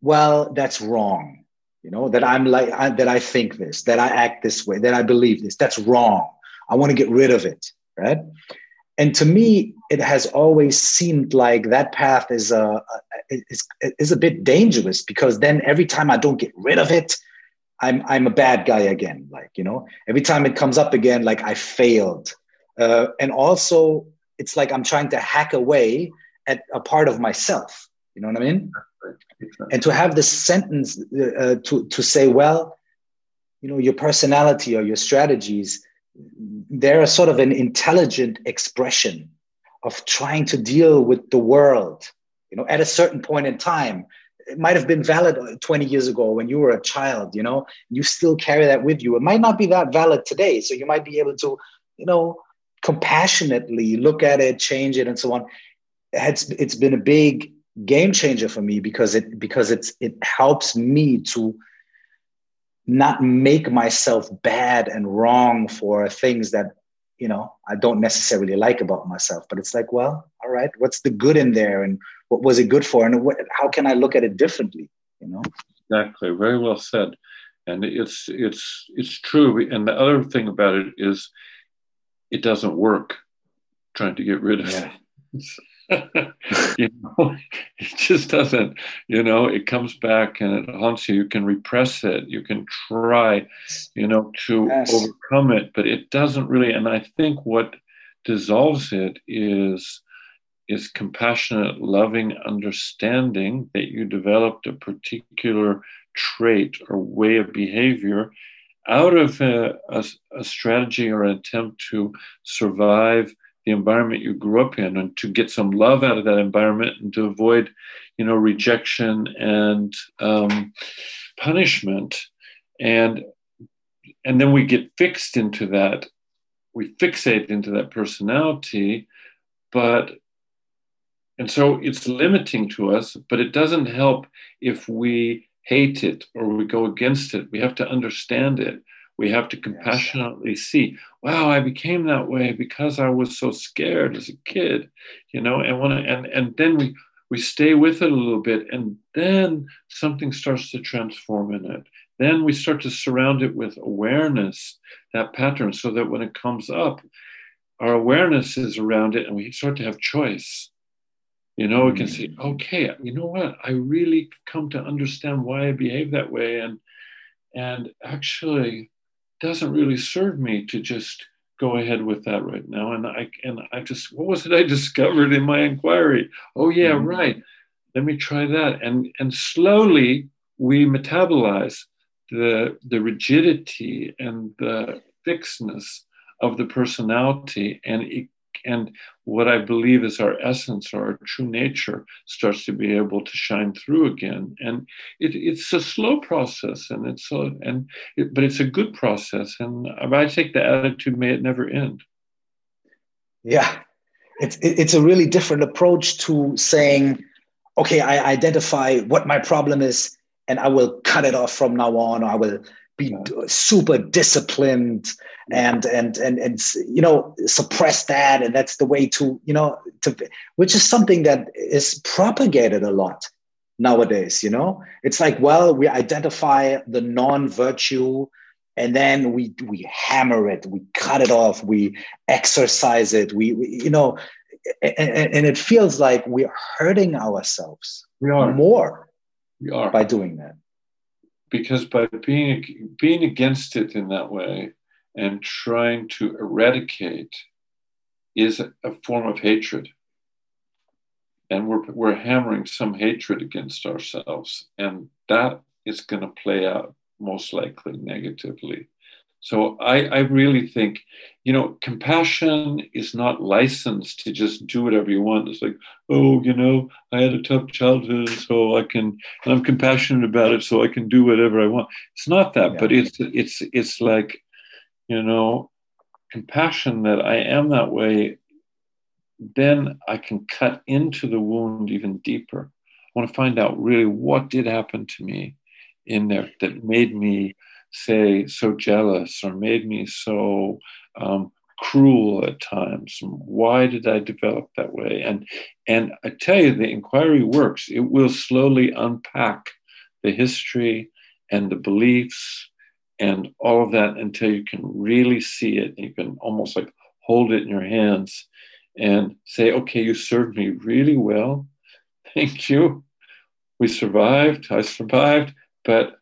well, that's wrong. You know, that I'm like, I, that I think this, that I act this way, that I believe this. That's wrong. I want to get rid of it. Right. And to me, it has always seemed like that path is a, is, is a bit dangerous because then every time I don't get rid of it, I'm, I'm a bad guy again. Like, you know, every time it comes up again, like I failed. Uh, and also, it's like I'm trying to hack away at a part of myself. You know what I mean? And to have this sentence uh, to, to say, well, you know, your personality or your strategies, they're a sort of an intelligent expression of trying to deal with the world, you know, at a certain point in time. It might have been valid 20 years ago when you were a child, you know, you still carry that with you. It might not be that valid today. So you might be able to, you know, compassionately look at it, change it, and so on it's it's been a big game changer for me because it because it's it helps me to not make myself bad and wrong for things that you know I don't necessarily like about myself. But it's like, well, all right, what's the good in there, and what was it good for, and what, how can I look at it differently? You know. Exactly. Very well said. And it's it's it's true. And the other thing about it is, it doesn't work. Trying to get rid of yeah. it. you know, it just doesn't, you know, it comes back and it haunts you. You can repress it, you can try, you know, to yes. overcome it, but it doesn't really. And I think what dissolves it is is compassionate, loving understanding that you developed a particular trait or way of behavior out of a, a, a strategy or an attempt to survive the environment you grew up in and to get some love out of that environment and to avoid you know rejection and um, punishment. And and then we get fixed into that we fixate into that personality but and so it's limiting to us but it doesn't help if we hate it or we go against it. We have to understand it we have to compassionately see, wow, I became that way because I was so scared as a kid, you know, and when I, and and then we we stay with it a little bit and then something starts to transform in it. Then we start to surround it with awareness, that pattern, so that when it comes up, our awareness is around it and we start to have choice. You know, we can see, mm. okay, you know what? I really come to understand why I behave that way. And and actually doesn't really serve me to just go ahead with that right now. And I and I just what was it I discovered in my inquiry? Oh yeah, mm-hmm. right. Let me try that. And and slowly we metabolize the the rigidity and the fixedness of the personality and it and what I believe is our essence or our true nature starts to be able to shine through again. And it, it's a slow process, and it's a, and it, but it's a good process. And I take the attitude, may it never end. Yeah, it's it's a really different approach to saying, okay, I identify what my problem is, and I will cut it off from now on. Or I will be super disciplined and and and and you know suppress that and that's the way to you know to which is something that is propagated a lot nowadays you know? It's like well we identify the non-virtue and then we we hammer it we cut it off we exercise it we, we you know and, and, it feels like we're hurting ourselves we are. more we are. by doing that because by being being against it in that way and trying to eradicate is a form of hatred. And we're, we're hammering some hatred against ourselves. And that is going to play out most likely negatively. So I, I really think, you know, compassion is not licensed to just do whatever you want. It's like, oh, you know, I had a tough childhood, so I can, and I'm compassionate about it, so I can do whatever I want. It's not that, yeah. but it's it's it's like, you know, compassion that I am that way. Then I can cut into the wound even deeper. I want to find out really what did happen to me in there that made me say so jealous or made me so um, cruel at times. Why did i develop that way? And and i tell you the inquiry works. It will slowly unpack the history and the beliefs and all of that until you can really see it. You can almost like hold it in your hands and say okay you served me really well. Thank you. We survived. I survived but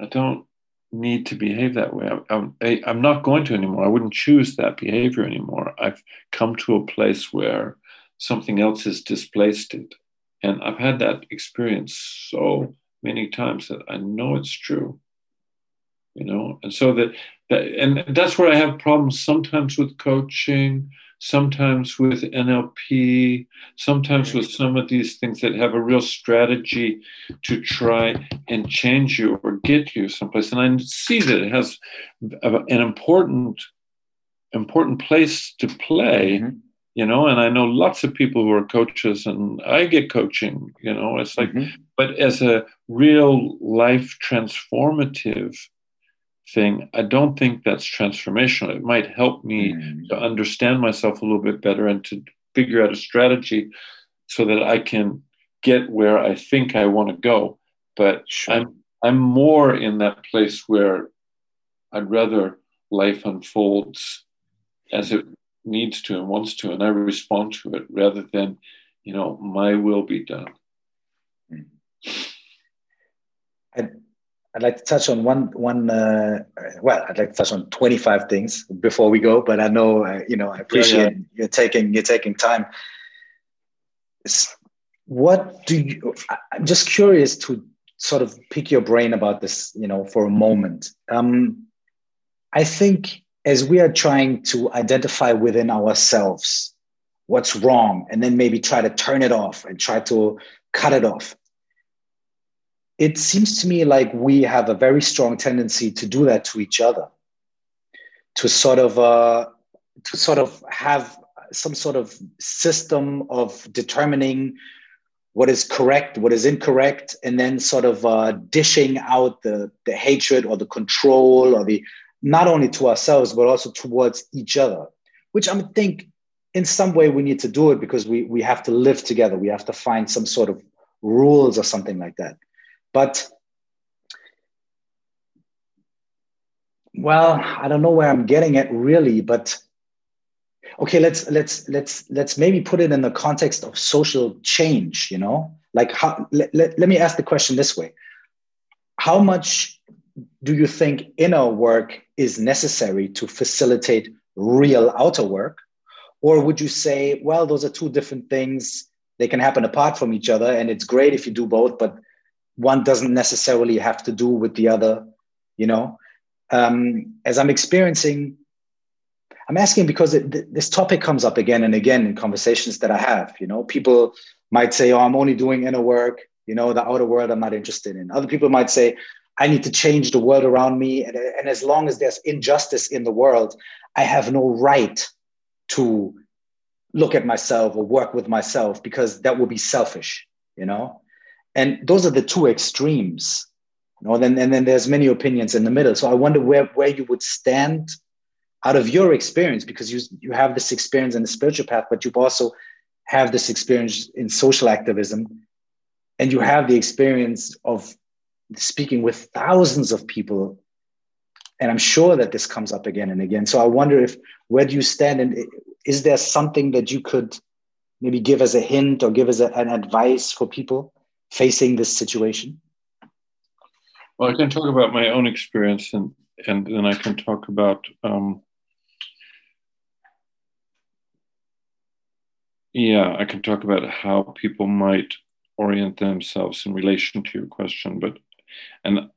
i don't need to behave that way. I'm, I, I'm not going to anymore. I wouldn't choose that behavior anymore. I've come to a place where something else has displaced it. And I've had that experience so many times that I know it's true. You know, and so that, that and that's where I have problems sometimes with coaching, sometimes with NLP, sometimes with some of these things that have a real strategy to try and change you or get you someplace. And I see that it has an important, important place to play. Mm-hmm. You know, and I know lots of people who are coaches, and I get coaching. You know, it's like, mm-hmm. but as a real life transformative thing, I don't think that's transformational. It might help me mm. to understand myself a little bit better and to figure out a strategy so that I can get where I think I want to go. But sure. I'm I'm more in that place where I'd rather life unfolds as it needs to and wants to, and I respond to it rather than, you know, my will be done. Mm. And I'd like to touch on one one. Uh, well, I'd like to touch on twenty five things before we go, but I know uh, you know I appreciate yeah, yeah. you're taking you're taking time. What do you? I'm just curious to sort of pick your brain about this, you know, for a moment. Um, I think as we are trying to identify within ourselves what's wrong, and then maybe try to turn it off and try to cut it off it seems to me like we have a very strong tendency to do that to each other to sort of uh, to sort of have some sort of system of determining what is correct what is incorrect and then sort of uh, dishing out the, the hatred or the control or the not only to ourselves but also towards each other which i think in some way we need to do it because we, we have to live together. We have to find some sort of rules or something like that but well, I don't know where I'm getting at really, but okay, let's let's let's let's maybe put it in the context of social change, you know? Like how let, let, let me ask the question this way. How much do you think inner work is necessary to facilitate real outer work? Or would you say, well, those are two different things. They can happen apart from each other, and it's great if you do both, but one doesn't necessarily have to do with the other you know? Um, as i'm experiencing i'm asking because it, this topic comes up again and again in conversations that i have you know? People might say oh i'm only doing inner work you know the outer world i'm not interested in. Other people might say i need to change the world around me and, and as long as there's injustice in the world i have no right to look at myself or work with myself because that would be selfish you know and those are the two extremes you know then and then there's many opinions in the middle. So i wonder where where you would stand out of your experience because you you have this experience in the spiritual path but you also have this experience in social activism. And you have the experience of speaking with thousands of people. And i'm sure that this comes up again and again. So i wonder if where do you stand? And is there something that you could maybe give as a hint or give as a, an advice for people facing this situation? Well, I can talk about my own experience, and and then I can talk about um, yeah, I can talk about how people might orient themselves in relation to your question. But and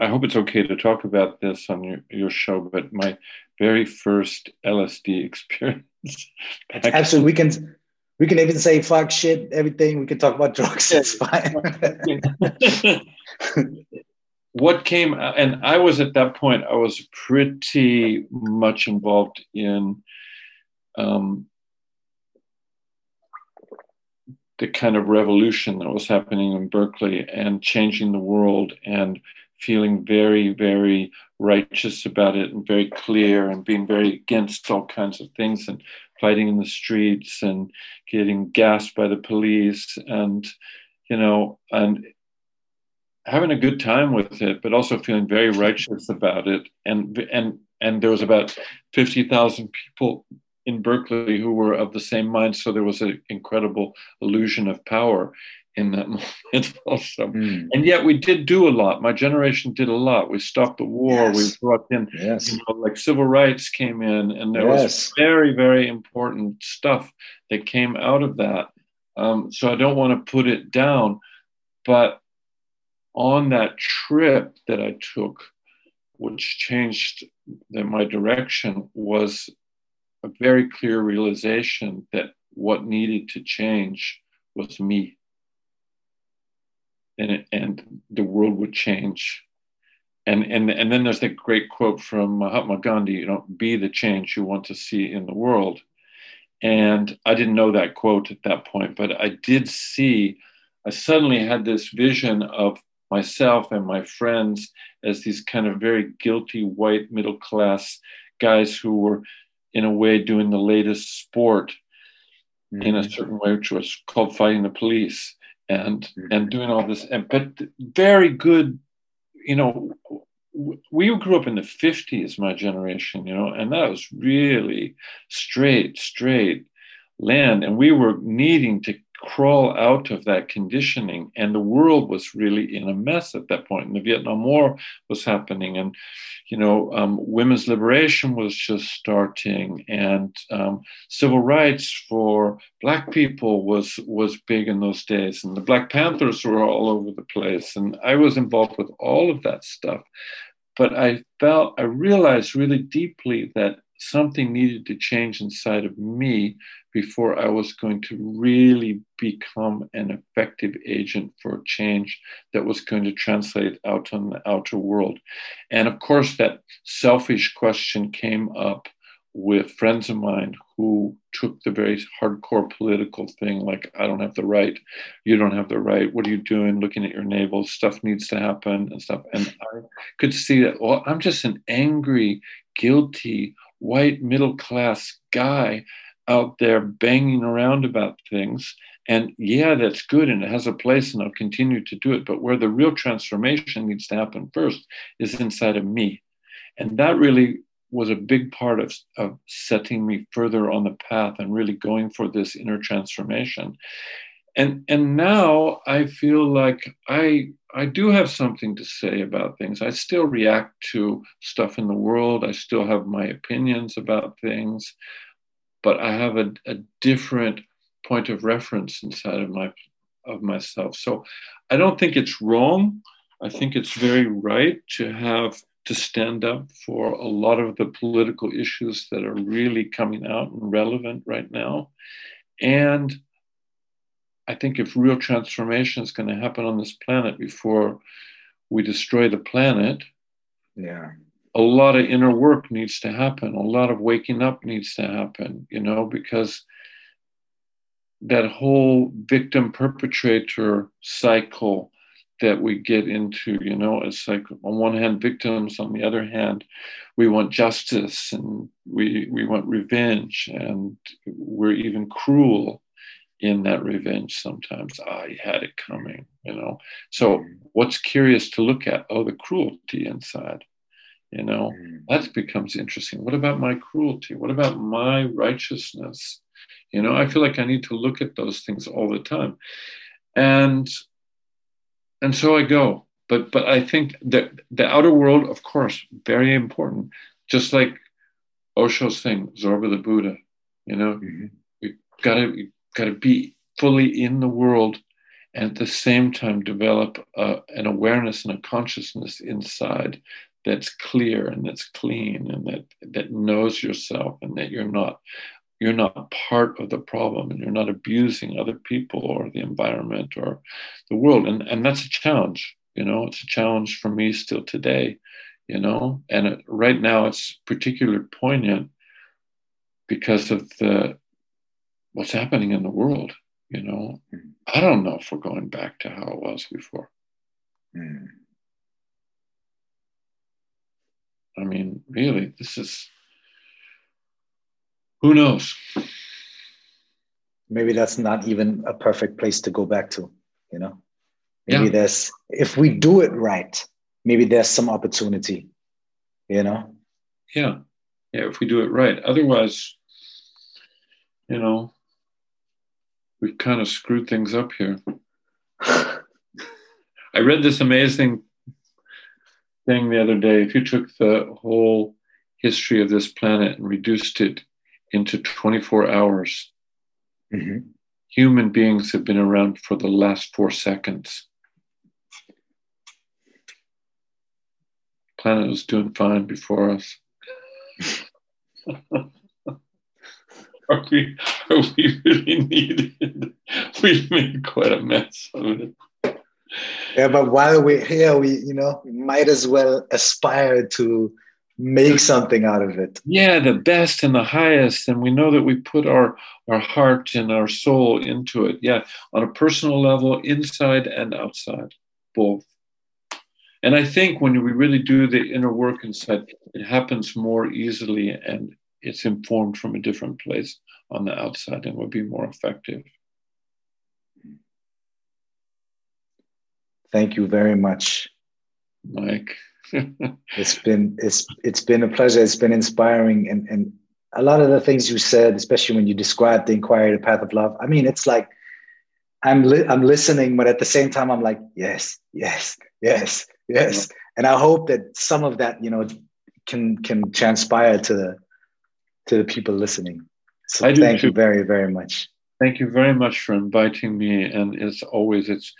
I hope it's okay to talk about this on your, your show. But my very first LSD experience. Absolutely, we can we can even say fuck shit, everything. We can talk about drugs. It's fine. what came and I was at that point, I was pretty much involved in um, the kind of revolution that was happening in Berkeley and changing the world and feeling very, very righteous about it and very clear and being very against all kinds of things and fighting in the streets and getting gassed by the police and, you know, and having a good time with it, but also feeling very righteous about it. And, and, and there was about 50,000 people in Berkeley who were of the same mind. So there was an incredible illusion of power in that moment also. Mm. And yet we did do a lot. My generation did a lot. We stopped the war. Yes. We brought in, yes. you know, like civil rights came in, and there yes. was very, very important stuff that came out of that. Um, so I don't want to put it down, but on that trip that I took, which changed the, my direction, was a very clear realization that what needed to change was me. And, it, and the world would change. And, and, and then there's that great quote from Mahatma Gandhi, you know, be the change you want to see in the world. And I didn't know that quote at that point, but I did see, I suddenly had this vision of myself and my friends as these kind of very guilty white middle class guys who were in a way doing the latest sport mm-hmm. in a mm. certain way, which was called fighting the police and mm-hmm. and doing all this. And but very good, you know. We grew up in the 50s, my generation, you know, and that was really straight, straight land. And we were needing to crawl out of that conditioning. And the world was really in a mess at that point. And the Vietnam War was happening, and you know, um, women's liberation was just starting, and um, civil rights for Black people was was big in those days, and the Black Panthers were all over the place, and I was involved with all of that stuff. But I felt, I realized really deeply that something needed to change inside of me before I was going to really become an effective agent for change that was going to translate out on the outer world. And of course, that selfish question came up with friends of mine who took the very hardcore political thing like i don't have the right. You don't have the right. What are you doing? Looking at your navel. Stuff needs to happen and stuff. And i could see that well i'm just an angry guilty white middle class guy out there banging around about things. And yeah, that's good and it has a place and I'll continue to do it. But where the real transformation needs to happen first is inside of me. And that really was a big part of, of setting me further on the path and really going for this inner transformation. And and now I feel like I I do have something to say about things. I still react to stuff in the world. I still have my opinions about things but I have a, a different point of reference inside of my of myself. So I don't think it's wrong. I think it's very right to have to stand up for a lot of the political issues that are really coming out and relevant right now. And I think if real transformation is going to happen on this planet before we destroy the planet, yeah, a lot of inner work needs to happen. A lot of waking up needs to happen, you know, because that whole victim perpetrator cycle that we get into, you know, it's like on one hand victims, on the other hand, we want justice and we we want revenge, and we're even cruel in that revenge sometimes. i had it coming, you know. So mm. what's curious to look at? Oh, the cruelty inside you know mm. that becomes interesting what about my cruelty what about my righteousness you know i feel like i need to look at those things all the time and and so i go but but I think that the outer world, of course, very important. Just like Osho's thing, Zorba the Buddha. You know, mm-hmm. we gotta gotta be fully in the world, and at the same time develop uh, an awareness and a consciousness inside that's clear and that's clean and that that knows yourself and that you're not you're not part of the problem and you're not abusing other people or the environment or the world and and that's a challenge you know it's a challenge for me still today you know and it, right now it's particularly poignant because of the what's happening in the world you know mm. i don't know if we're going back to how it was before mm. I mean really this is who knows? Maybe that's not even a perfect place to go back to you know? Maybe yeah. there's if we do it right maybe there's some opportunity you know? Yeah. Yeah if we do it right. Otherwise you know we kind of screwed things up here. I read this amazing thing the other day if you took the whole history of this planet and reduced it into 24 hours mm-hmm. human beings have been around for the last four seconds planet was doing fine before us. are, we, are we really needed? We've made quite a mess of it. Yeah, but while we're here, we you know might as well aspire to make something out of it. Yeah, the best and the highest, and we know that we put our our heart and our soul into it. Yeah, on a personal level, inside and outside, both. And I think when we really do the inner work inside, it happens more easily and it's informed from a different place on the outside and would be more effective. Thank you very much, Mike. it's been it's it's been a pleasure. It's been inspiring, and and a lot of the things you said, especially when you described the inquiry, the path of love. I mean, it's like I'm li- I'm listening, but at the same time, I'm like, yes, yes, yes, yes and i hope that some of that you know can can transpire to the to the people listening so I thank you very very much thank you very much for inviting me and as always it's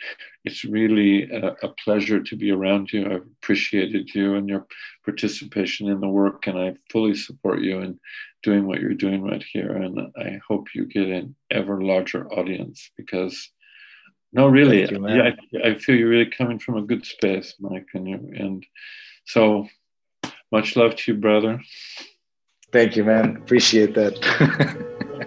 it's really a, a, pleasure to be around you i've appreciated you and your participation in the work and i fully support you in doing what you're doing right here and i hope you get an ever larger audience because no, really. You, yeah, I, I, feel you're really coming from a good space, Mike, and you and so much love to you, brother. Thank you, man. Appreciate that.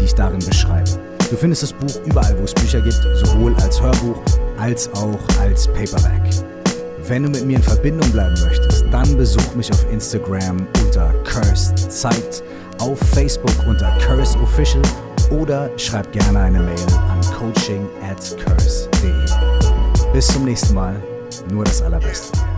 die ich darin beschreibe. Du findest das Buch überall, wo es Bücher gibt, sowohl als Hörbuch als auch als Paperback. Wenn du mit mir in Verbindung bleiben möchtest, dann besuch mich auf Instagram unter Cursed Zeit, auf Facebook unter Curse Official oder schreib gerne eine Mail an coaching at curse.de. Bis zum nächsten Mal, nur das Allerbeste.